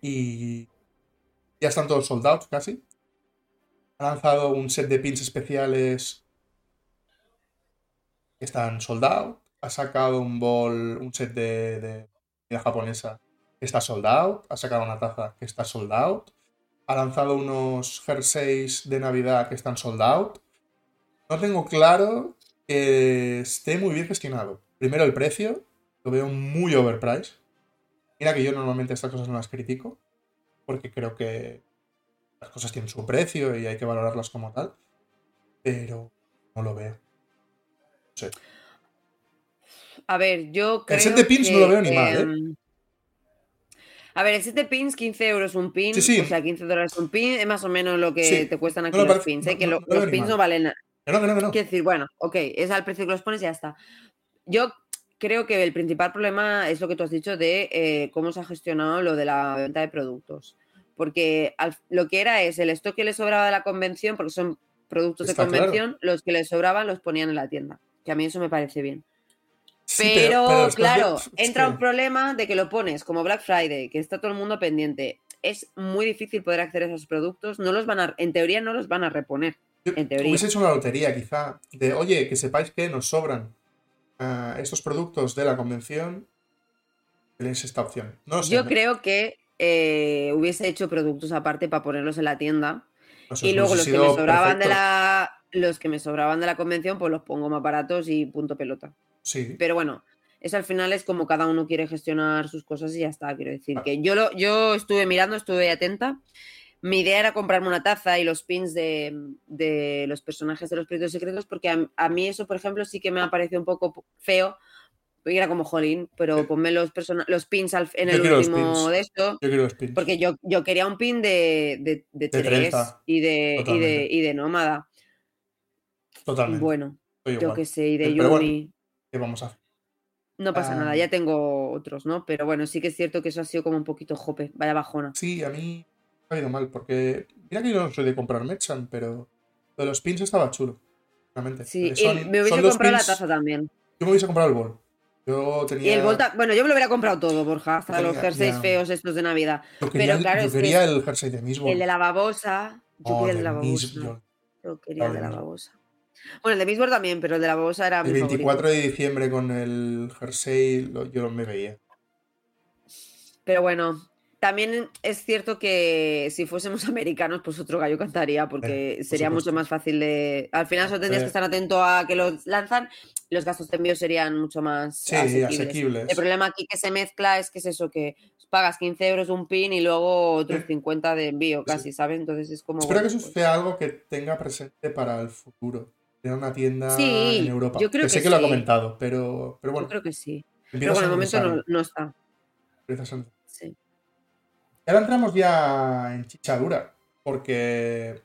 Y ya están todos soldados casi. Ha lanzado un set de pins especiales que están soldados. Ha sacado un bol, un set de la japonesa que está sold out, ha sacado una taza que está sold out, ha lanzado unos jerseys de Navidad que están sold out. No tengo claro que esté muy bien gestionado. Primero el precio, lo veo muy overpriced. Mira que yo normalmente estas cosas no las critico, porque creo que las cosas tienen su precio y hay que valorarlas como tal, pero no lo veo. No sé.
A ver, yo creo.
El set de pins no lo veo ni mal, ¿eh? Em,
a ver, el set de pins, 15 euros un pin. O sea, 15 dólares un pin es más o menos lo que te cuestan aquí los pins. ¿eh? que los pins no valen nada.
No, no, no,
Quiero decir, bueno, ok, es al precio que los pones y ya está. Yo creo que el principal problema es lo que tú has dicho de eh, cómo se ha gestionado lo de la venta de productos. Porque lo que era es el stock que le sobraba de la convención, porque son productos de convención, los que le sobraban los ponían en la tienda. Que a mí eso me parece bien pero, claro, entra un problema de que lo pones como Black Friday, que está todo el mundo pendiente. Es muy difícil poder acceder a esos productos. No los van a, en teoría no los van a reponer. en teoría.
Hubiese hecho una lotería, quizá, de oye, que sepáis que nos sobran ah, estos productos de la convención. Tenéis esta opción.
Yo creo que eh, hubiese hecho productos aparte para ponerlos en la tienda. y luego los que me sobraban de la. Los que me sobraban de la convención, pues los pongo más baratos y punto pelota. Pero bueno, eso al final es como cada uno quiere gestionar sus cosas y ya está. Quiero decir que yo, lo, yo estuve mirando, estuve atenta. Mi idea era comprarme una taza y los pins de, los personajes de los proyectos secretos, porque a, mí eso, por ejemplo, sí que me ha parecido un poco feo. Era como jolín, pero ponme los, los pins en el último de esto.
Yo quiero los pins.
Porque yo, yo quería un pin de, de, de, tres y de, y de, y de nómada.
Totalmente.
Bueno, yo que sé, y de Yumi.
¿Qué vamos a hacer?
No pasa nada, ya tengo otros, ¿no? Pero bueno, sí que es cierto que eso ha sido como un poquito jope, vaya bajona.
Sí, a mí me ha ido mal, porque mira que yo no soy de comprar Merchant, pero lo de los pins estaba chulo. Realmente.
Sí, me hubiese comprado la taza también.
Yo me hubiese comprado el bol. Yo tenía.
Y el bol bueno, yo me lo hubiera comprado todo, Borja, hasta los jerseys feos estos de Navidad.
Yo quería, pero claro, yo quería el jersey de mismo.
El de la babosa. Yo quería el de la babosa. Yo quería el de la babosa. Bueno, el de Misbor también, pero el de la babosa era
El 24 de diciembre con el jersey yo me veía.
Pero bueno, también es cierto que si fuésemos (laughs) americanos, pues otro gallo cantaría, porque sería mucho más fácil de. Al final solo tendrías que estar atento a que los lanzan, los gastos de envío serían mucho más
sí, asequibles.
El problema aquí que se mezcla es que es eso, que pagas 15 euros un pin y luego otros 50 de envío, casi, ¿sabes? Entonces es como.
Espero que eso pues sea algo que tenga presente para el futuro tener una tienda en Europa.
Yo creo que,
sé que, lo ha comentado, pero, pero bueno.
Yo creo que sí. Pero bueno, el momento no, está.
Sí. Ahora entramos ya en chichadura, porque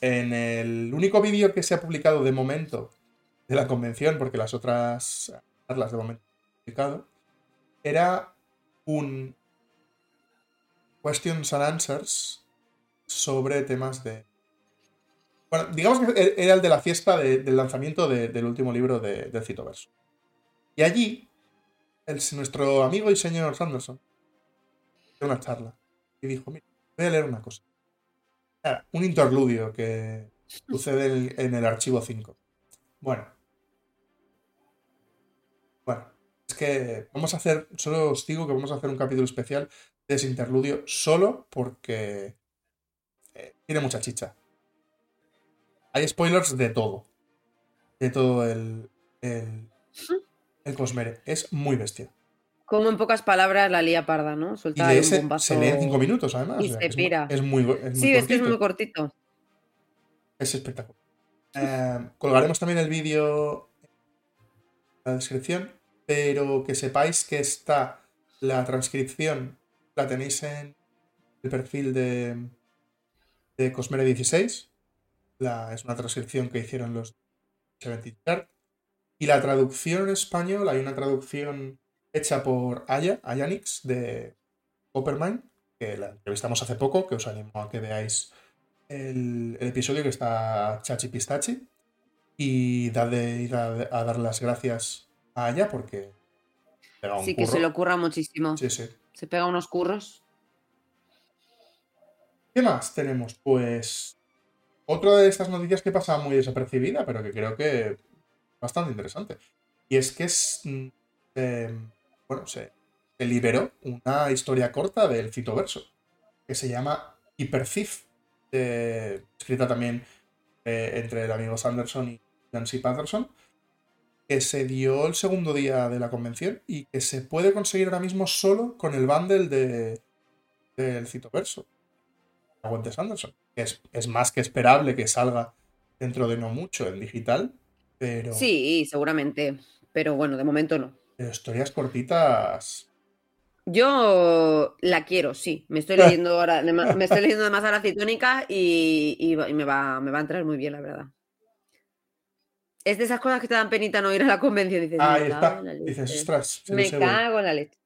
en el único vídeo que se ha publicado de momento de la convención, porque las otras charlas de momento han publicado, era un questions and answers sobre temas de... Bueno, digamos que era el de la fiesta del lanzamiento del último libro de, del Citoverso. Y allí, nuestro amigo y señor Sanderson dio una charla dijo, mira, voy a leer una cosa. un interludio que sucede en el archivo 5. Bueno. Bueno, es que vamos a hacer, solo os digo que vamos a hacer un capítulo especial de ese interludio solo porque eh, tiene mucha chicha. Hay spoilers de todo. De todo el, el, el Cosmere. Es muy bestia.
Como en pocas palabras la lía parda, ¿no?
Suelta y ese, se lee en cinco minutos, además.
Y se pira.
Es, muy,
Sí, es que es muy cortito.
Es espectacular. Eh, colgaremos también el vídeo en la descripción, pero que sepáis que está la transcripción, la tenéis en el perfil de, de Cosmere 16. La, es una transcripción que hicieron los 70 Chart. Y la traducción en español, hay una traducción hecha por Aya, Ayanix, de Coppermine, que la entrevistamos hace poco, que os animo a que veáis el, episodio que está Chachi Pistachi. Y da de ir a, dar las gracias a Aya porque.
sí, que se le ocurra muchísimo.
Sí, sí.
Se pega unos curros.
¿Qué más tenemos? Pues. Otra de estas noticias que pasa muy desapercibida, pero que creo que bastante interesante. Y es que es. Mm, em, bueno, se, liberó una historia corta del Citoverso, que se llama Hypercif, escrita también eh, entre el amigo Sanderson y Nancy Patterson, que se dio el segundo día de la convención y que se puede conseguir ahora mismo solo con el bundle de, del Citoverso. Aguante Sanderson. Es, es más que esperable que salga dentro de no mucho en digital, pero...
Sí, seguramente. Pero bueno, de momento no.
Pero historias cortitas.
Yo la quiero, sí. Me estoy (laughs) leyendo ahora, me estoy leyendo además a la citónica y, me, va, me va a entrar muy bien, la verdad. Es de esas cosas que te dan penita no ir a la convención. Dices,
Ahí está. Dices, ostras.
Me cago en la leche.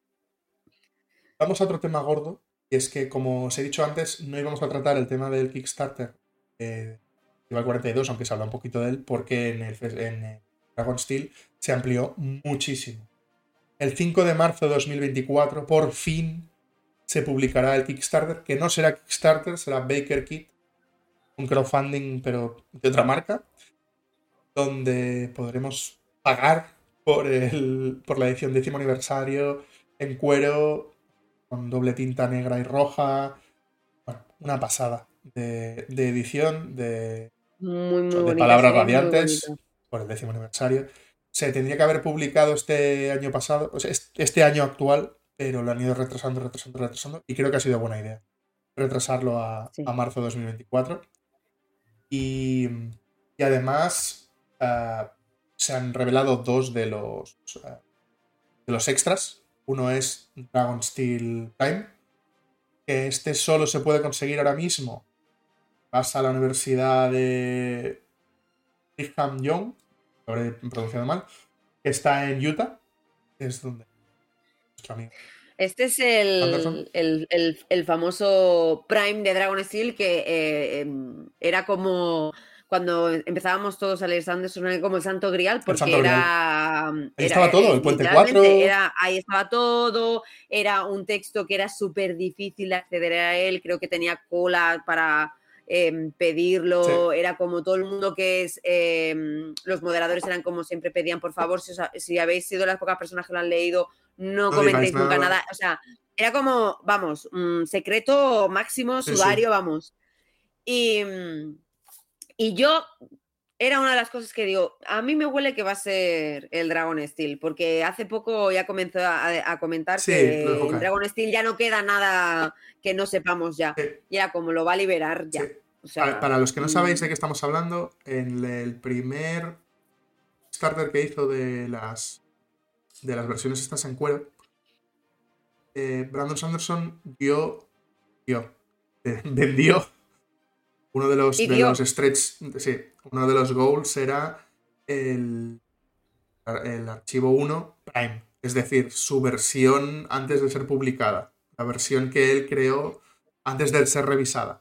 Vamos a otro tema gordo. Y es que, como os he dicho antes, no íbamos a tratar el tema del Kickstarter eh, 42, aunque se habla un poquito de él, porque en, el, en Dragon Steel se amplió muchísimo. El 5 de marzo de 2024, por fin, se publicará el Kickstarter, que no será Kickstarter, será Baker Kit, un crowdfunding, pero de otra marca, donde podremos pagar por, el, por la edición décimo aniversario en cuero, con doble tinta negra y roja. Bueno, una pasada de, edición, de,
de
palabras radiantes por el décimo aniversario se tendría que haber publicado este año pasado, este año actual, pero lo han ido retrasando, retrasando, retrasando, y creo que ha sido buena idea retrasarlo a, marzo de 2024. Y, y además ah, se han revelado dos de los, de los extras. Uno es Dragon Steel Time, que este solo se puede conseguir ahora mismo. Vas a la Universidad de Brigham Young habré pronunciado mal, que está en Utah, es donde nuestro amigo.
Este es el, famoso Prime de Dragon Steel que eh, em, era como cuando empezábamos todos a leer Sanderson como el Santo Grial, porque era,
Ahí estaba todo, el Puente 4.
ahí estaba todo, era un texto que era súper difícil de acceder a él, creo que tenía cola para Em, pedirlo, era como todo el mundo que es, em, los moderadores eran como siempre pedían, por favor, si, habéis sido las pocas personas que lo han leído, no, comentéis nunca nada. O sea, era como, vamos, un secreto máximo, sudario, vamos. Y, y yo era una de las cosas que digo, a mí me huele que va a ser el Dragon Steel, porque hace poco ya comenzó a, comentar que en Dragon Steel ya no queda nada que no sepamos ya. Ya como lo va a liberar ya.
para, los que no sabéis de qué estamos hablando, en el primer starter que hizo de las de las versiones estas en cuero, eh, Brandon Sanderson dio, dio, (laughs) vendió Uno de los, de los stretch, sí, uno de los goals era el, el archivo 1 Prime, es decir, su versión antes de ser publicada, la versión que él creó antes de ser revisada.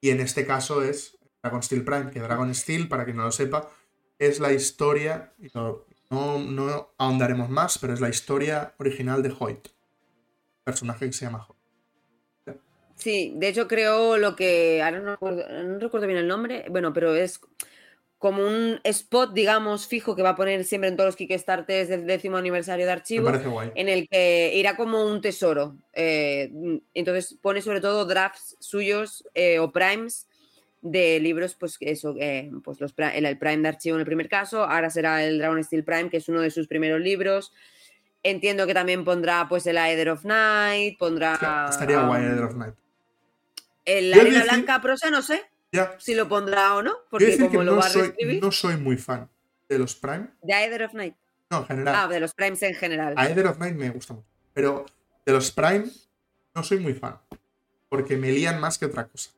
Y en este caso es Dragon Steel Prime, que Dragon Steel, para quien no lo sepa, es la historia, y no, no, ahondaremos más, pero es la historia original de Hoyt, personaje que se llama Hoyt.
Sí, de hecho creo lo que, ahora no recuerdo, no recuerdo bien el nombre, bueno, pero es como un spot, digamos, fijo que va a poner siempre en todos los Kickstarters del décimo aniversario de
Me
archivo,
parece guay.
en el que irá como un tesoro. eh, entonces pone sobre todo drafts suyos eh, o primes de libros, pues eso, eh, pues los el, el prime de archivo en el primer caso, ahora será el Dragon Steel Prime, que es uno de sus primeros libros. Entiendo que también pondrá pues el Aether of Night, pondrá...
Estaría guay
um,
Dead of Night.
El
de
Arena
decir-
Blanca prosa, no sé
Ya,
si lo pondrá o no, porque como
que
lo
no
va a reescribir.
no soy muy fan de los Prime,
De Aether of Night.
no, en general.
Ah, de los primes en general.
A Eder of Night me gusta mucho. Pero de los Prime no soy muy fan. Porque me lían más que otra cosa.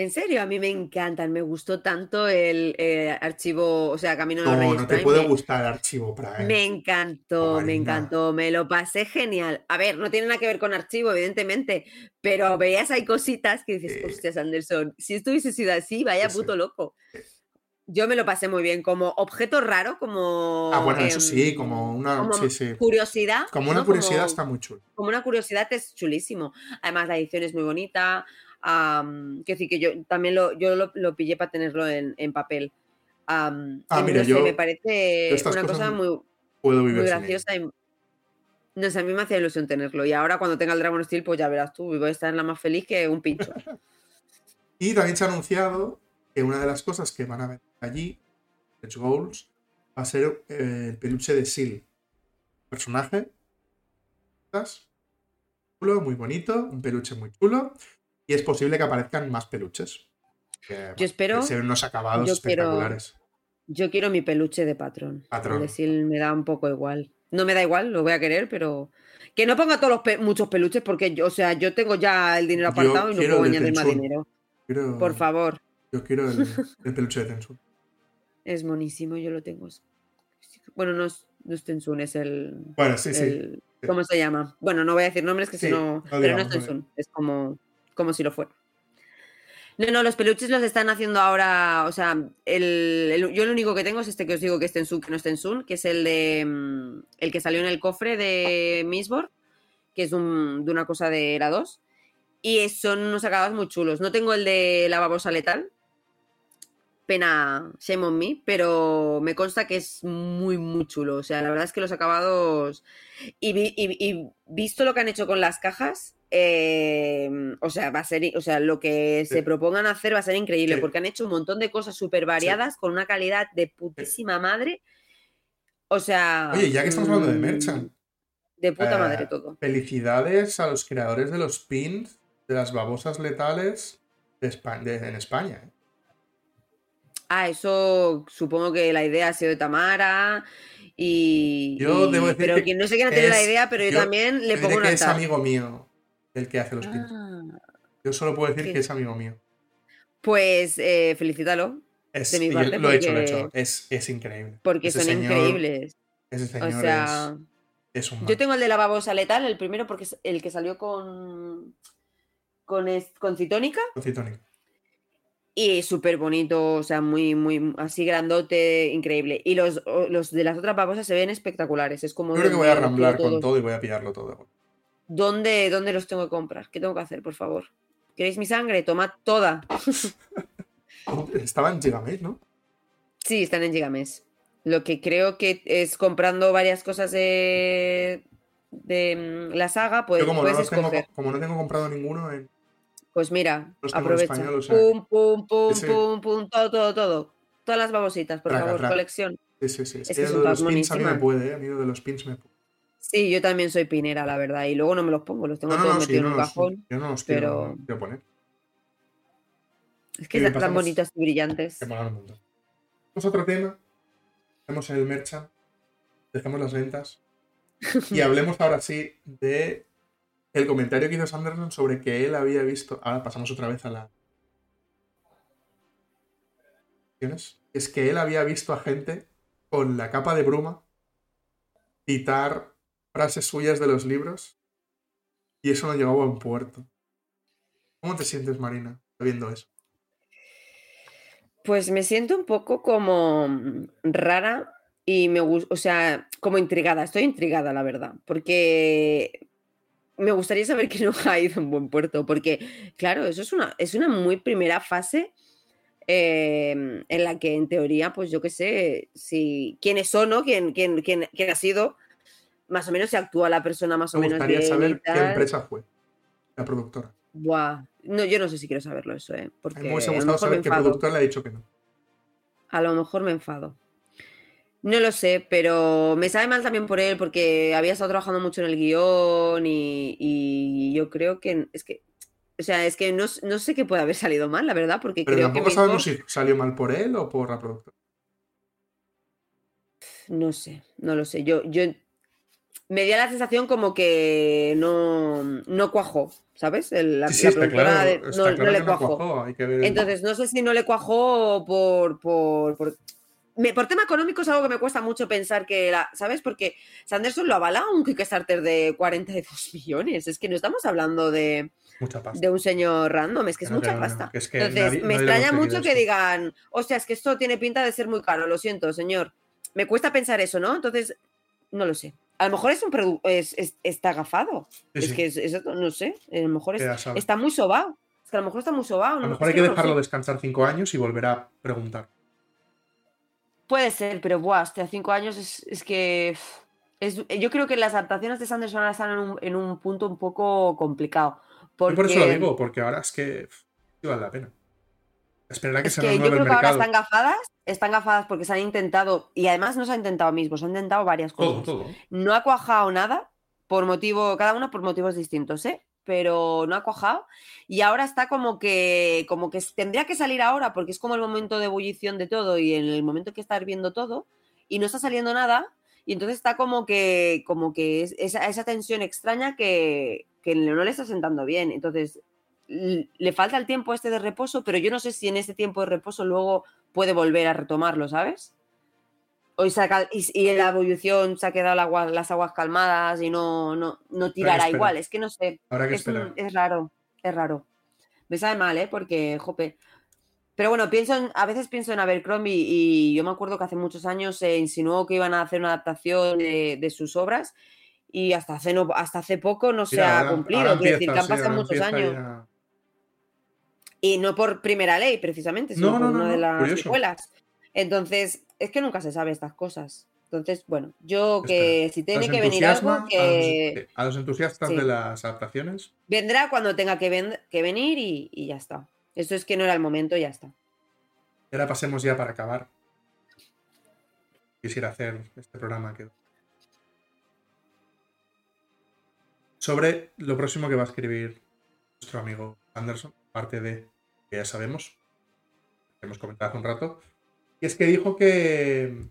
En serio, a mí me encantan. Me gustó tanto el eh, archivo, o sea, Camino de los
No,
Reyes
no te
Prime,
puede
me-
gustar Archivo Prime.
Me encantó, me encantó, me lo pasé genial. A ver, no tiene nada que ver con archivo, evidentemente, pero veías ahí cositas que dices,
Sí.
hostias, Anderson, si esto hubiese sido así, vaya puto loco. Yo me lo pasé muy bien, como objeto raro, como...
Ah, bueno, eso sí,
em,
como una.
como
sí, sí.
curiosidad.
Como una
¿no?
curiosidad
Como-
está muy chulo.
como una curiosidad es chulísimo. Además, la edición es muy bonita. Am, quiero decir que yo también lo, yo lo, lo pillé para tenerlo en, en papel.
Ah, mira,
no sé,
yo-
me parece una cosa muy,
Puedo vivir
graciosa. Y, no sé, a mí me hacía ilusión tenerlo. Y ahora cuando tenga el Dragon Steel, pues ya verás tú, voy a estar la más feliz que un pincho. (laughs)
Y también se ha anunciado que una de las cosas que van a ver allí, Edge Goals, va a ser eh, el peluche de Seal. Personaje. muy bonito, un peluche muy chulo. Y es posible que aparezcan más peluches. Que,
Yo espero-
que unos acabados
yo quiero-
espectaculares.
Yo quiero mi peluche de patrón.
Patrón.
El de Seal me da un poco igual. No me da igual, lo voy a querer, pero. Que no ponga todos los pe- muchos peluches, porque yo, o sea, yo tengo ya el dinero
Yo
apartado y no
quiero
puedo añadir más
Tensun.
dinero.
Quiero-
Por favor.
Yo quiero el, (laughs) el peluche de Tensu.
Es monísimo, yo lo tengo. Bueno, no es, no es Tensun, es el,
Bueno, sí, sí.
el- ¿Cómo se llama? Bueno, no voy a decir nombres que
Sí,
si no. pero
digamos,
no es Tensun, es como, como si lo fuera. No, no, los peluches los están haciendo ahora. O sea, el, yo lo único que tengo es este que os digo que es Tensun, que no es Tensun, que es el de. mm, El que salió en el cofre de Mistborn, que es de una cosa de la 2. Y son unos acabados muy chulos. No tengo el de la babosa letal. Pena, shame on me, pero me consta que es muy, muy chulo. O sea, la verdad es que los acabados. Y, vi- y visto lo que han hecho con las cajas, eh, o sea, va a ser, o sea, lo que se propongan hacer va a ser increíble,
Sí.
porque han hecho un montón de cosas súper variadas con una calidad de putísima madre. O sea.
Oye, ya que estamos hablando de
mm,
Merchant,
De puta
eh,
madre todo.
felicidades a los creadores de los pins de las babosas letales de Espa- de- en España. ¿eh?
Ah, eso supongo que la idea ha sido de Tamara. Y,
Yo
y-
debo decir
pero
que
quien no sé quién ha tenido la idea, pero yo,
yo
también le pongo
diré
un
que es amigo mío el que hace los.
Ah,
Yo solo puedo decir
¿qué?
que es amigo mío.
pues eh, felicítalo,
Es,
De mi parte,
lo he hecho, lo he hecho. Es, es increíble.
porque
Ese
son
señor-
increíbles.
Ese
O
señor
sea,
es, es un
yo tengo el de la babosa letal, el primero, porque es el que salió con con, es- con Citónica
Citónico.
y súper bonito, o sea, muy, muy así grandote, increíble. Y los, o- los de las otras babosas se ven espectaculares. Es como.
Yo creo que voy a ramblar con todo y voy a pillarlo todo.
¿Dónde, ¿Dónde los tengo que comprar? ¿Qué tengo que hacer, por favor? ¿Queréis mi sangre? Tomad toda. (laughs)
Estaba en Gigamate, ¿no?
Sí, están en Gigames. Lo que creo que es comprando varias cosas de, de mm, la saga, pues
Yo como no,
puedes
los tengo, como no tengo comprado ninguno en...
Pues mira, aprovecha.
español, o sea
pum, pum, pum, pum, pum, todo, todo, todo. Todas las babositas, por
Traca,
favor,
traca.
colección.
Sí, sí, sí.
Es
que
que
de los pins a mí me puede, ¿eh? A mí lo de los pins me puede.
Sí, yo también soy pinera, la verdad. Y luego no me los pongo, los tengo
No, no,
todos
no, sí,
metidos
yo
en
no
un cajón.
yo no los
pero-
quiero poner.
Es que están tan bonitas y brillantes.
Que montón. Vamos a otro tema. Dejemos el merchant. Dejemos las ventas. Y (laughs) hablemos ahora sí de el comentario que hizo Sanderson sobre que él había visto. Ahora pasamos otra vez a la. Es que él había visto a gente con la capa de bruma citar frases suyas de los libros y eso no llegó a buen puerto. ¿Cómo te sientes, Marina, viendo eso?
Pues me siento un poco como rara y me gusta, o sea, como intrigada. Estoy intrigada, la verdad, porque me gustaría saber que no ha ido en buen puerto, porque, claro, eso es una, es una muy primera fase em, en la que, en teoría, pues yo qué sé, si quiénes son, ¿no? ¿Quién, quién, quién, quién ha sido? Más o menos se actúa la persona más o menos
Me gustaría saber qué empresa fue la productora.
Buah. No, yo no sé si quiero saberlo eso, ¿eh? Porque
me hubiese gustado saber qué productor le ha dicho que no.
A lo mejor me enfado. No lo sé, pero me sabe mal también por él porque había estado trabajando mucho en el guion y, yo creo que es que, o sea, es que no, sé qué puede haber salido mal, la verdad, porque
pero
creo
tampoco
que
sabemos si salió mal por él o por la productora.
No sé, no lo sé. Yo, yo me dio la sensación como que no, no cuajó, ¿sabes? la,
productora no, le cuajó.
Entonces, no sé si no le cuajó por, por, por por tema económico es algo que me cuesta mucho pensar que, la, ¿sabes? Porque Sanderson lo avala un Kickstarter de 42 (laughs) millones. Es que no estamos hablando de, de un señor random, es que es mucha pasta. Entonces, me extraña mucho que digan, o sea, es que esto tiene pinta de ser muy caro, lo siento, señor. Me cuesta pensar eso, ¿no? Entonces, no lo sé. A lo mejor es un es, está agafado. es que es, no sé. A lo mejor está muy sobado. Es que a lo mejor está muy sobado.
A lo mejor hay que dejarlo descansar cinco años y volver a preguntar.
Puede ser, pero buah, hasta cinco años es, que. yo creo que las adaptaciones de Sanderson ahora están en un, punto un poco complicado.
Porque... por eso lo digo, porque ahora es que vale la pena. Esperar que
es que yo creo que ahora están gafadas, están gafadas porque se han intentado, y además no se ha intentado mismo, se han intentado varias cosas. No ha cuajado nada, por motivo, cada uno por motivos distintos, ¿eh? pero no ha cuajado. Y ahora está como que, como que tendría que salir ahora, porque es como el momento de ebullición de todo y en el momento que está hirviendo todo, y no está saliendo nada. Y entonces está como que, como que es esa, esa tensión extraña que, que no le está sentando bien. Entonces, le falta el tiempo este de reposo, pero yo no sé si en ese tiempo de reposo luego puede volver a retomarlo, ¿sabes? y, en la evolución se ha quedado las aguas calmadas y no, no, no tirará igual. Es que no sé. es, es, raro, es raro. Me sabe mal, ¿eh? Porque, jope. Pero bueno, pienso a veces pienso en Abercrombie y yo me acuerdo que hace muchos años se insinuó que iban a hacer una adaptación de, sus obras y hasta hace, no, hasta hace poco no se ha cumplido. Quiero decir, que han pasado muchos años. Y no por primera ley, precisamente, sino por una de las escuelas. Entonces, es que nunca se sabe estas cosas. Entonces, bueno, yo que si tiene que venir algo que...
A los, entusiastas de las adaptaciones.
Vendrá cuando tenga que, que venir y, ya está. Eso es que no era el momento y ya está.
Y ahora pasemos ya para acabar. Quisiera hacer este programa que... Sobre lo próximo que va a escribir nuestro amigo Anderson, parte de que ya sabemos, que hemos comentado hace un rato, y es que dijo que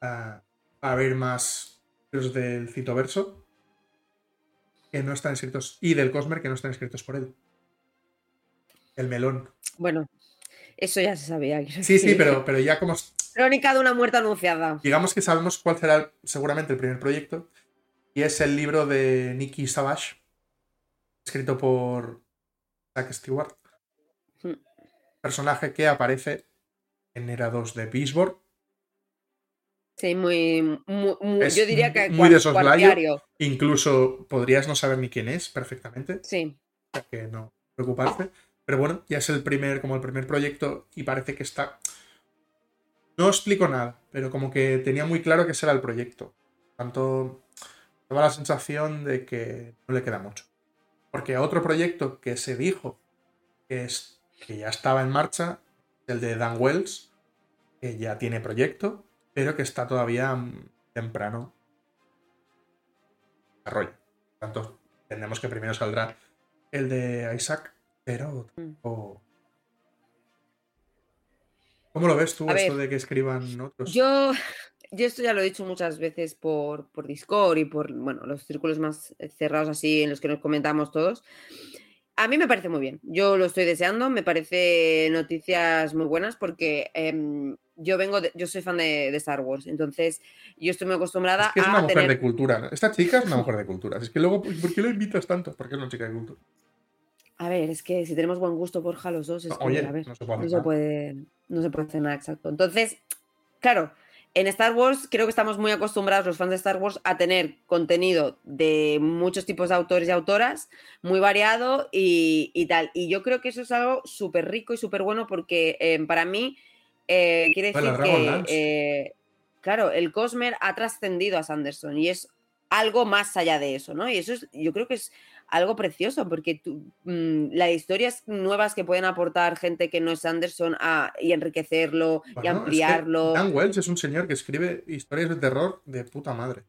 ah, va a haber más libros del Citoverso que no están escritos y del Cosmer que no están escritos por él. El melón.
Bueno, eso ya se sabía.
Sí, sí, pero, pero ya como...
Crónica de una muerte anunciada.
Digamos que sabemos cuál será seguramente el primer proyecto. Y es el libro de Nicky Savage, escrito por Zack Stewart. Hmm. Personaje que aparece en Era 2 de Pittsburgh.
Sí, muy, yo diría que
muy de soslayo. Incluso podrías no saber ni quién es perfectamente.
Sí.
O sea que no preocuparse. Pero bueno, ya es el primer, como el primer proyecto y parece que está. No explico nada, pero como que tenía muy claro que será el proyecto. Tanto daba la sensación de que no le queda mucho. Porque otro proyecto que se dijo que, es, que ya estaba en marcha el de Dan Wells, que ya tiene proyecto, pero que está todavía mm, temprano desarrollo. tanto, entendemos que primero saldrá el de Isaac, pero mm. ¿Cómo lo ves tú esto de que escriban otros?
Yo, yo esto ya lo he dicho muchas veces por, por Discord y por bueno, los círculos más cerrados así en los que nos comentamos todos. A mí me parece muy bien. Yo lo estoy deseando. Me parece noticias muy buenas porque em, yo vengo, de- yo soy fan de, de Star Wars. Entonces, yo estoy muy acostumbrada
Es que es
a
una mujer
tener.
de cultura. Esta chica es una (laughs) mujer de cultura. Es que luego, ¿por qué lo invitas tanto? Porque es una chica de cultura.
A ver, es que si tenemos buen gusto, Borja, los dos, es que,
Oye,
a ver,
no se puede
no se puede, no se puede hacer nada exacto. Entonces, claro, en Star Wars creo que estamos muy acostumbrados los fans de Star Wars a tener contenido de muchos tipos de autores y autoras, muy variado y, y tal. Y yo creo que eso es algo súper rico y súper bueno porque eh, para mí eh, quiere decir que, eh, claro, el Cosmer ha trascendido a Sanderson y es algo más allá de eso, ¿no? Y eso es, yo creo que es algo precioso porque tú, mm, las historias nuevas que pueden aportar gente que no es Sanderson a, y enriquecerlo y
Bueno, es que
ampliarlo.
Dan Welch es un señor que escribe historias de terror de puta madre.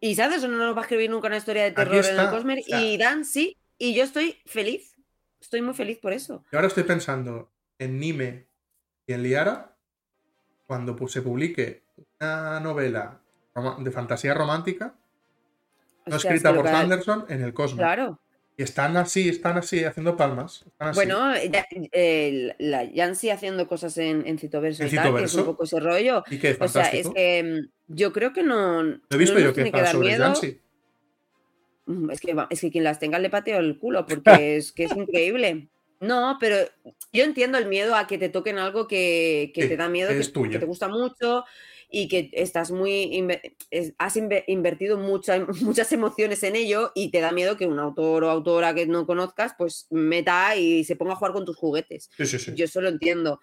Y Sanderson no nos va a escribir nunca una historia de terror en
está,
el Cosmer
o sea-
y Dan sí, y yo estoy feliz. Estoy muy feliz por eso.
Y ahora estoy pensando en Nime y en Liara cuando se publique una novela de fantasía romántica no
Hostia, es
escrita por Sanderson en el Cosmos.
Claro.
Y están así, están así haciendo palmas. así.
Bueno, ya- eh, la Yancy haciendo cosas en, en Citoverso
En
y tal, que es un poco ese rollo.
y que
O sea, es que mm, yo creo que no.
Lo he visto
no
yo que está sobre
miedo.
Yancy.
Mm, Es que, es que quien las tenga le pateo el culo, porque (laughs) es que es increíble. No, pero yo entiendo el miedo a que te toquen algo que, que
Sí,
te da miedo,
que
que,
es tuyo.
que te gusta mucho y que estás muy has inve- invertido mucha- (laughs) muchas emociones en ello y te da miedo que un autor o autora que no conozcas pues meta y se ponga a jugar con tus juguetes.
Sí, sí, sí.
Yo eso lo entiendo.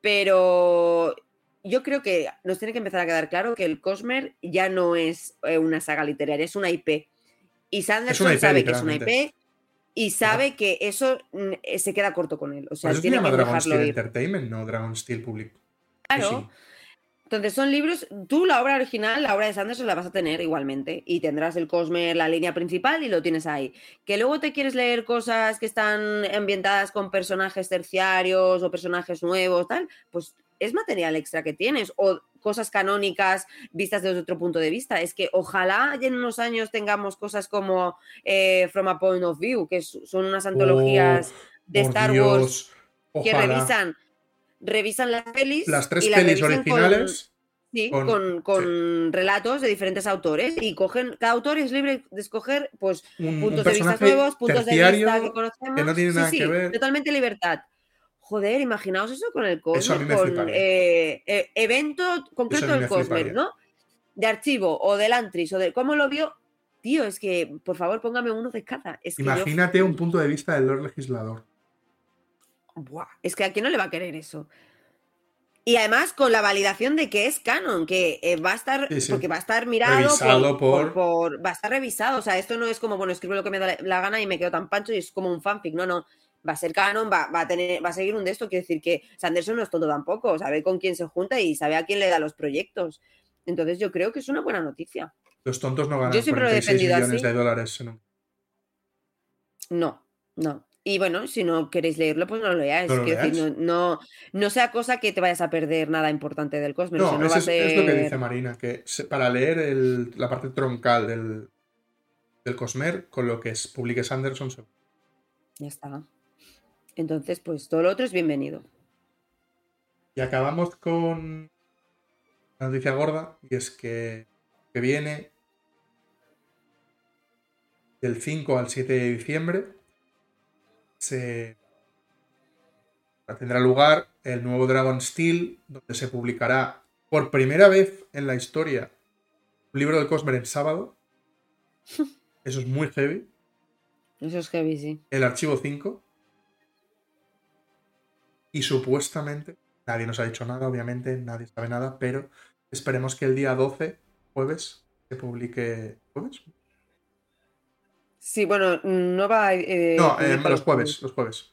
Pero yo creo que nos tiene que empezar a quedar claro que el Cosmer ya no es eh, una saga literaria, es una IP. Y Sanderson
IP,
sabe que es una. IP y sabe que eso mm, eh, se queda corto con él. O sea,
se
tiene
llama
que dejarlo
Steel
ir.
Entertainment, no Dragon Steel Public.
Claro. Entonces son libros, tú la obra original, la obra de Sanderson la vas a tener igualmente y tendrás el Cosmer, la línea principal y lo tienes ahí. Que luego te quieres leer cosas que están ambientadas con personajes terciarios o personajes nuevos, tal, pues es material extra que tienes o cosas canónicas vistas desde otro punto de vista. Es que ojalá en unos años tengamos cosas como eh, From a Point of View, que son unas antologías de Star
Dios,
Wars que revisan, revisan las pelis.
las tres
y las
pelis
revisan con-
originales.
Sí,
con-
con, con relatos de diferentes autores y cogen, cada autor es libre de escoger pues
Un, un
puntos de vista nuevos, puntos de vista que conocemos.
que no tiene
Sí,
nada
sí,
que ver.
Totalmente libertad. Joder, imaginaos eso con el Cosmer, con eh, eh, evento concreto del
me
Cosmer. ¿no? De archivo o del Antris o de cómo lo vio. Tío, es que por favor póngame uno de cada. Es que yo-
Imagínate un punto de vista del Lord Legislador.
Buah, es que a quién no le va a querer eso. Y además con la validación de que es canon, que eh, va a estar,
Sí, sí.
porque va a estar mirado
Revisado por-
por- va a estar revisado. O sea, esto no es como, bueno, escribo lo que me da la- la gana y me quedo tan pancho y es como un fanfic. No, no. Va a ser canon, va, va a tener, va a seguir un de esto. Quiere decir que Sanderson no es tonto tampoco, sabe con quién se junta y sabe a quién le da los proyectos. Entonces yo creo que es una buena noticia.
Los tontos no ganan
Yo siempre lo he
46
defendido
millones
así.
de dólares.
No, no. Y bueno, si no queréis leerlo, pues no lo leáis.
No lo
decir, no, no, no sea cosa que te vayas a perder nada importante del Cosmos.
No,
o sea, no a
es, es lo que dice Marina, que se- para leer el- la parte troncal del, del Cosmer, con lo que es, publique Sanderson, se-
Ya está. Entonces, pues todo lo otro es bienvenido.
Y acabamos con la noticia gorda, y es que, que viene del 5 al 7 de diciembre. Se tendrá lugar el nuevo Dragon Steel, donde se publicará por primera vez en la historia un libro de Cosmer en sábado. (laughs) Eso es muy heavy.
Eso es heavy, sí.
El archivo 5. Y supuestamente, nadie nos ha dicho nada, obviamente, nadie sabe nada, pero esperemos que el día 12, jueves, se publique. ¿Jueves?
Sí, bueno, no va eh,
no, eh, los jueves, los jueves.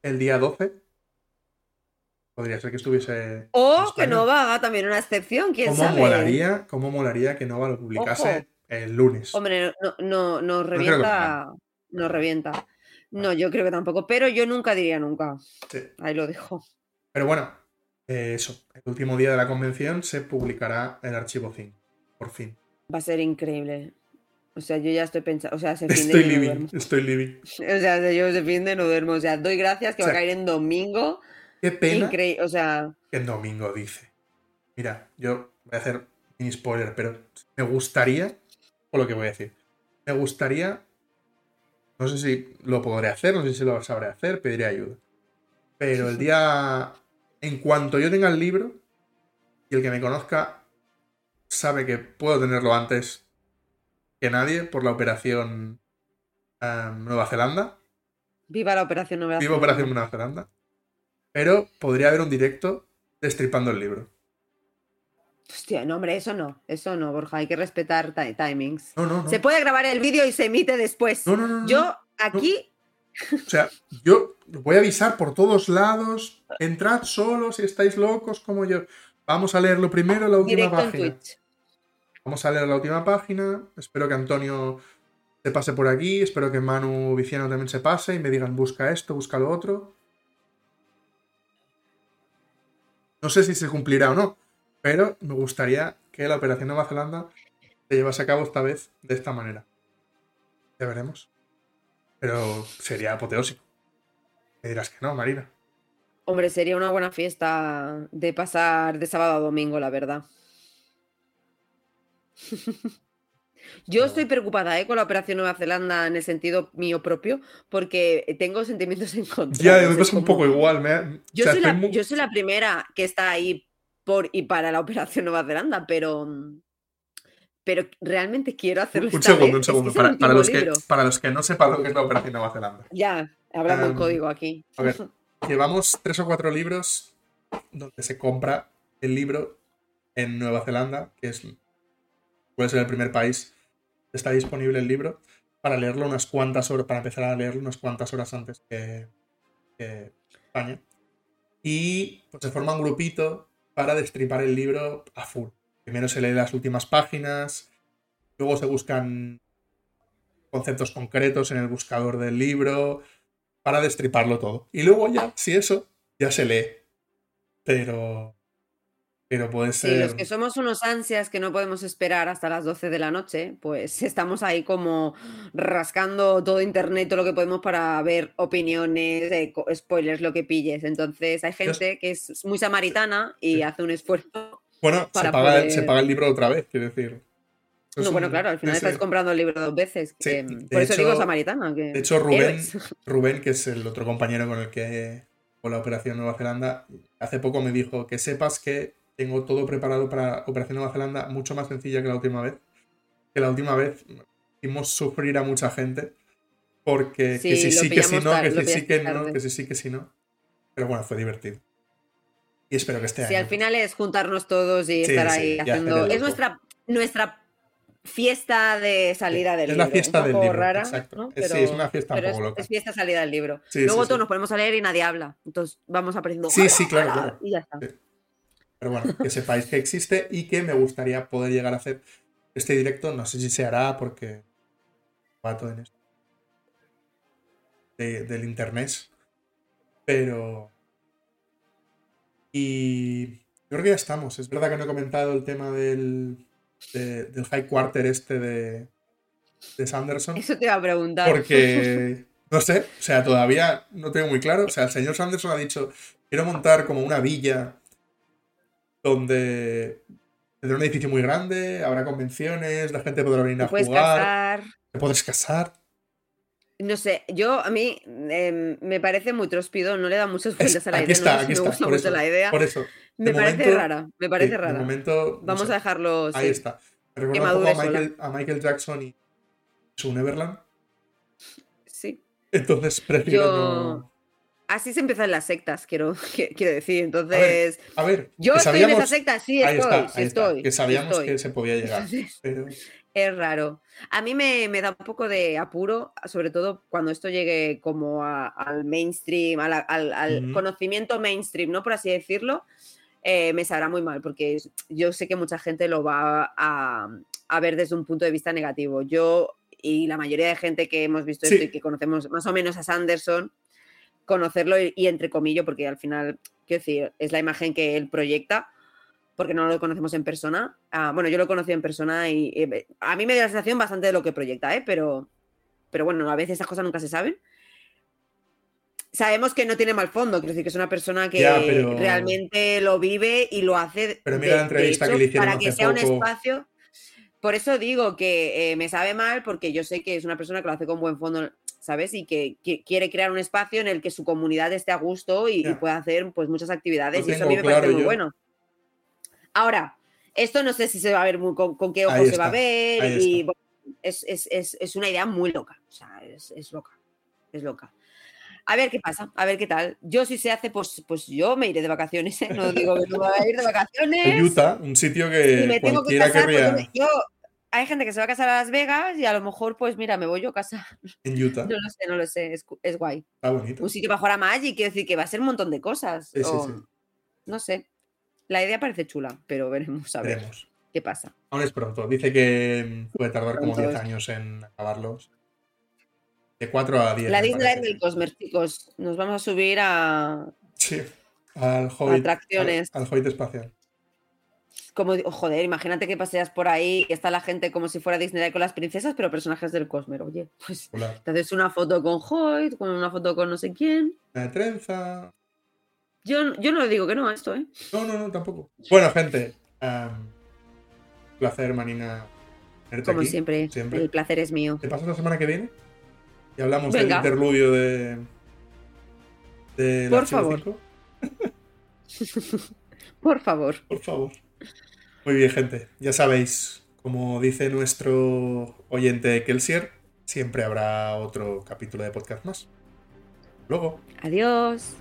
El día 12. Podría ser que estuviese.
O que. Nova haga también una excepción, quién
¿Cómo
sabe.
molaría, ¿Cómo molaría que Nova lo publicase
Ojo.
el lunes?
Hombre, no, no,
que
revienta. Nos revienta. No, yo creo que tampoco, pero yo nunca diría nunca.
Sí.
Ahí lo dejo.
Pero bueno, eh, eso. El último día de la convención se publicará el archivo 5. Por fin.
Va a ser increíble. O sea, yo ya estoy pensando, o sea, se fin
Estoy
de no
living,
duermo.
estoy living. (laughs)
O sea, yo se fin de no duermo. O sea, doy gracias que
O
va a caer en domingo.
Qué pena
Increíble, o sea,
en domingo dice. Mira, yo voy a hacer mini spoiler, pero me gustaría, o lo que voy a decir, me gustaría, no sé si lo podré hacer, no sé si lo sabré hacer, pediré ayuda. Pero el día, en cuanto yo tenga el libro, y el que me conozca sabe que puedo tenerlo antes que nadie por la operación eh, Nueva Zelanda.
viva la operación Nueva
Viva Operación Nueva Zelanda. Pero podría haber un directo destripando el libro.
Hostia, no, hombre, eso no, eso no, Borja, hay que respetar ti- timings.
No, no, no.
Se puede grabar el vídeo y se emite después.
No, no, no,
Yo aquí,
O sea, yo voy a avisar por todos lados. Entrad solo si estáis locos como yo. Vamos a leerlo primero la última
directo en
página.
Twitch.
Vamos a leer la última página. Espero que Antonio se pase por aquí. Espero que Manu Viciano también se pase y me digan busca esto, busca lo otro. No sé si se cumplirá o no, pero me gustaría que la operación Nueva Zelanda se llevase a cabo esta vez de esta manera. Ya veremos. Pero sería apoteósico. Me dirás que no, Marina.
Hombre, sería una buena fiesta de pasar de sábado a domingo, la verdad. (laughs) Yo estoy preocupada ¿eh? con la operación Nueva Zelanda en el sentido mío propio, porque tengo sentimientos (laughs) encontrados.
Ya, me pasa un poco igual. me-
Yo,
o sea,
soy la,
muy-
yo soy la primera que está ahí por y para la operación Nueva Zelanda, pero, pero realmente quiero hacerlo.
Un
esta
segundo,
vez.
un segundo.
es
para, los que, para los que no sepan lo que es la operación Nueva Zelanda.
Ya, hablando el
Em,
código aquí.
A ver, llevamos tres o cuatro libros donde se compra el libro en Nueva Zelanda, que es puede ser el primer país que está disponible el libro, para leerlo unas cuantas horas, para empezar a leerlo unas cuantas horas antes que, que España. Y pues se forma un grupito para destripar el libro a full. Primero se lee las últimas páginas, luego se buscan conceptos concretos en el buscador del libro, para destriparlo todo. Y luego ya, si eso, ya se lee. Pero. Pero puede
Sí,
ser.
los que somos unos ansias que no podemos esperar hasta las 12 de la noche, pues (laughs) estamos ahí como rascando todo internet, todo lo que podemos para ver opiniones, eh, spoilers, lo que pilles. Entonces hay gente que es muy samaritana y
Sí.
hace un esfuerzo.
Bueno, se paga, el- se
poder-
paga el libro otra vez, quiero decir.
No, bueno, claro, al final
ese-
estás comprando el libro dos veces.
Sí,
que,
de
por eso digo samaritana. Que...
De hecho, Rubén. (laughs) Rubén, que es el otro compañero con el que con la Operación Nueva Zelanda, hace poco me dijo que sepas que tengo todo preparado para Operación Nueva Zelanda mucho más sencilla que la última vez. Que la última vez hicimos sufrir a mucha gente porque que
Sí,
si
lo
sí, que si no, que si sí, que no, que si sí, que si no. Pero bueno, fue divertido. Y espero que este
Sí,
año.
al final es juntarnos todos y
Sí,
estar ahí haciendo. Es nuestra, nuestra fiesta de salida del
es
libro.
la fiesta
un
del libro.
rara,
exacto.
¿no?
Es- sí, es una fiesta un
pero
poco
es,
loca.
es fiesta salida del libro.
Sí,
Luego
sí,
todos
sí.
nos ponemos a leer y nadie habla. Entonces vamos aprendiendo.
Sí, sí, claro, (laughs) claro.
Y ya está.
Pero bueno, que sepáis que existe y que me gustaría poder llegar a hacer este directo. No sé si se hará porque va todo en esto. de- del internet. Pero. Y. Yo creo que ya estamos. Es verdad que no he comentado el tema del. de- del high quarter este de. de Sanderson.
Eso te iba a preguntar.
Porque, (laughs) no sé, o sea, todavía no tengo muy claro. O sea, el señor Sanderson ha dicho, quiero montar como una villa donde tendrá un edificio muy grande, habrá convenciones, la gente podrá venir a jugar,
casar.
te puedes casar.
No sé, yo a mí em, me parece muy tróspido, no le da muchas vueltas a la
aquí
idea.
está,
no
aquí
me
está,
gusta
por
mucho
eso,
la idea.
Por eso,
Me parece rara, me parece
sí, de
rara.
momento, no
Vamos
sé,
a dejarlo.
ahí
sí.
está. Recuerda un poco a. Michael, a Michael Jackson y su Neverland.
Sí.
Entonces prefiero
Yo-
no...
Así se empiezan las sectas, quiero, (laughs) quiero decir. Entonces,
A ver,
yo estoy en esa secta, sí
ahí
estoy,
está,
sí
ahí está,
estoy.
que sabíamos
estoy.
que se podía llegar. (laughs) Pero
Es raro. A mí me, me da un poco de apuro, sobre todo cuando esto llegue como a- al mainstream, a la- al, conocimiento mainstream, ¿no? Por así decirlo, eh, me sabrá muy mal, porque yo sé que mucha gente lo va a, a ver desde un punto de vista negativo. Yo y la mayoría de gente que hemos visto
Sí.
esto y que conocemos más o menos a Sanderson, conocerlo y, y entre comillas, porque al final, quiero decir, es la imagen que él proyecta, porque no lo conocemos en persona. Ah, bueno, yo lo conocí en persona y, y a mí me dio la sensación bastante de lo que proyecta, ¿eh? Pero, pero bueno, a veces esas cosas nunca se saben. Sabemos que no tiene mal fondo, quiero decir que es una persona que
Ya, pero-
realmente lo vive y lo hace
Pero mira
de-
la entrevista
de
que le hicieron
para que
hace
sea un espacio. Por eso digo que eh, me sabe mal porque yo sé que es una persona que lo hace con buen fondo, ¿sabes? Y que, que quiere crear un espacio en el que su comunidad esté a gusto y, pueda hacer pues muchas actividades y eso a mí me parece muy
yo.
bueno. Ahora, esto no sé si se va a ver muy, con, con qué ojos se va a ver y bueno, es, es- es- es una idea muy loca. O sea, es, es loca. Es loca. A ver qué pasa, a ver qué tal. Yo si se hace, pues, pues yo me iré de vacaciones, ¿eh? No digo que no me voy a ir de (laughs) vacaciones.
Utah, un sitio
y
que
me tengo que casar, pues, yo, hay gente que se va a casar a Las Vegas y a lo mejor, pues mira, me voy yo a casa.
en Utah. (laughs)
No lo sé, no lo sé, es, guay.
Está bonito.
Un sitio para jugar a Magic, quiero decir que va a ser un montón de cosas.
Sí, sí,
o-
sí.
No sé. La idea parece chula, pero veremos a ver
Veremos.
qué pasa.
Aún es pronto. Dice que mm, puede tardar como
Pronto
10
es.
años en acabarlos. De 4 a 10.
La Disneyland del Cosmer, chicos. Nos vamos a subir a.
Sí. Al Hobbit.
Atracciones.
Al, al Hobbit espacial.
Como, di- joder, imagínate que paseas por ahí y está la gente como si fuera Disneyland con las princesas, pero personajes del Cosmer. Oye, pues
Popular.
te haces una foto con Hoyt, con una foto con no sé quién.
Una trenza.
Yo, yo no le digo que no a esto, ¿eh?
No, no, no, tampoco. Bueno, gente. am, placer, Manina. tenerte
Como
aquí,
siempre,
siempre.
el placer es mío.
¿Te pasas la semana que viene? Y hablamos
Venga.
del interludio de. de (laughs)
Por favor. Por favor.
Por favor. Muy bien, gente. Ya sabéis, como dice nuestro oyente Kelsier, siempre habrá otro capítulo de podcast más. Luego.
Adiós.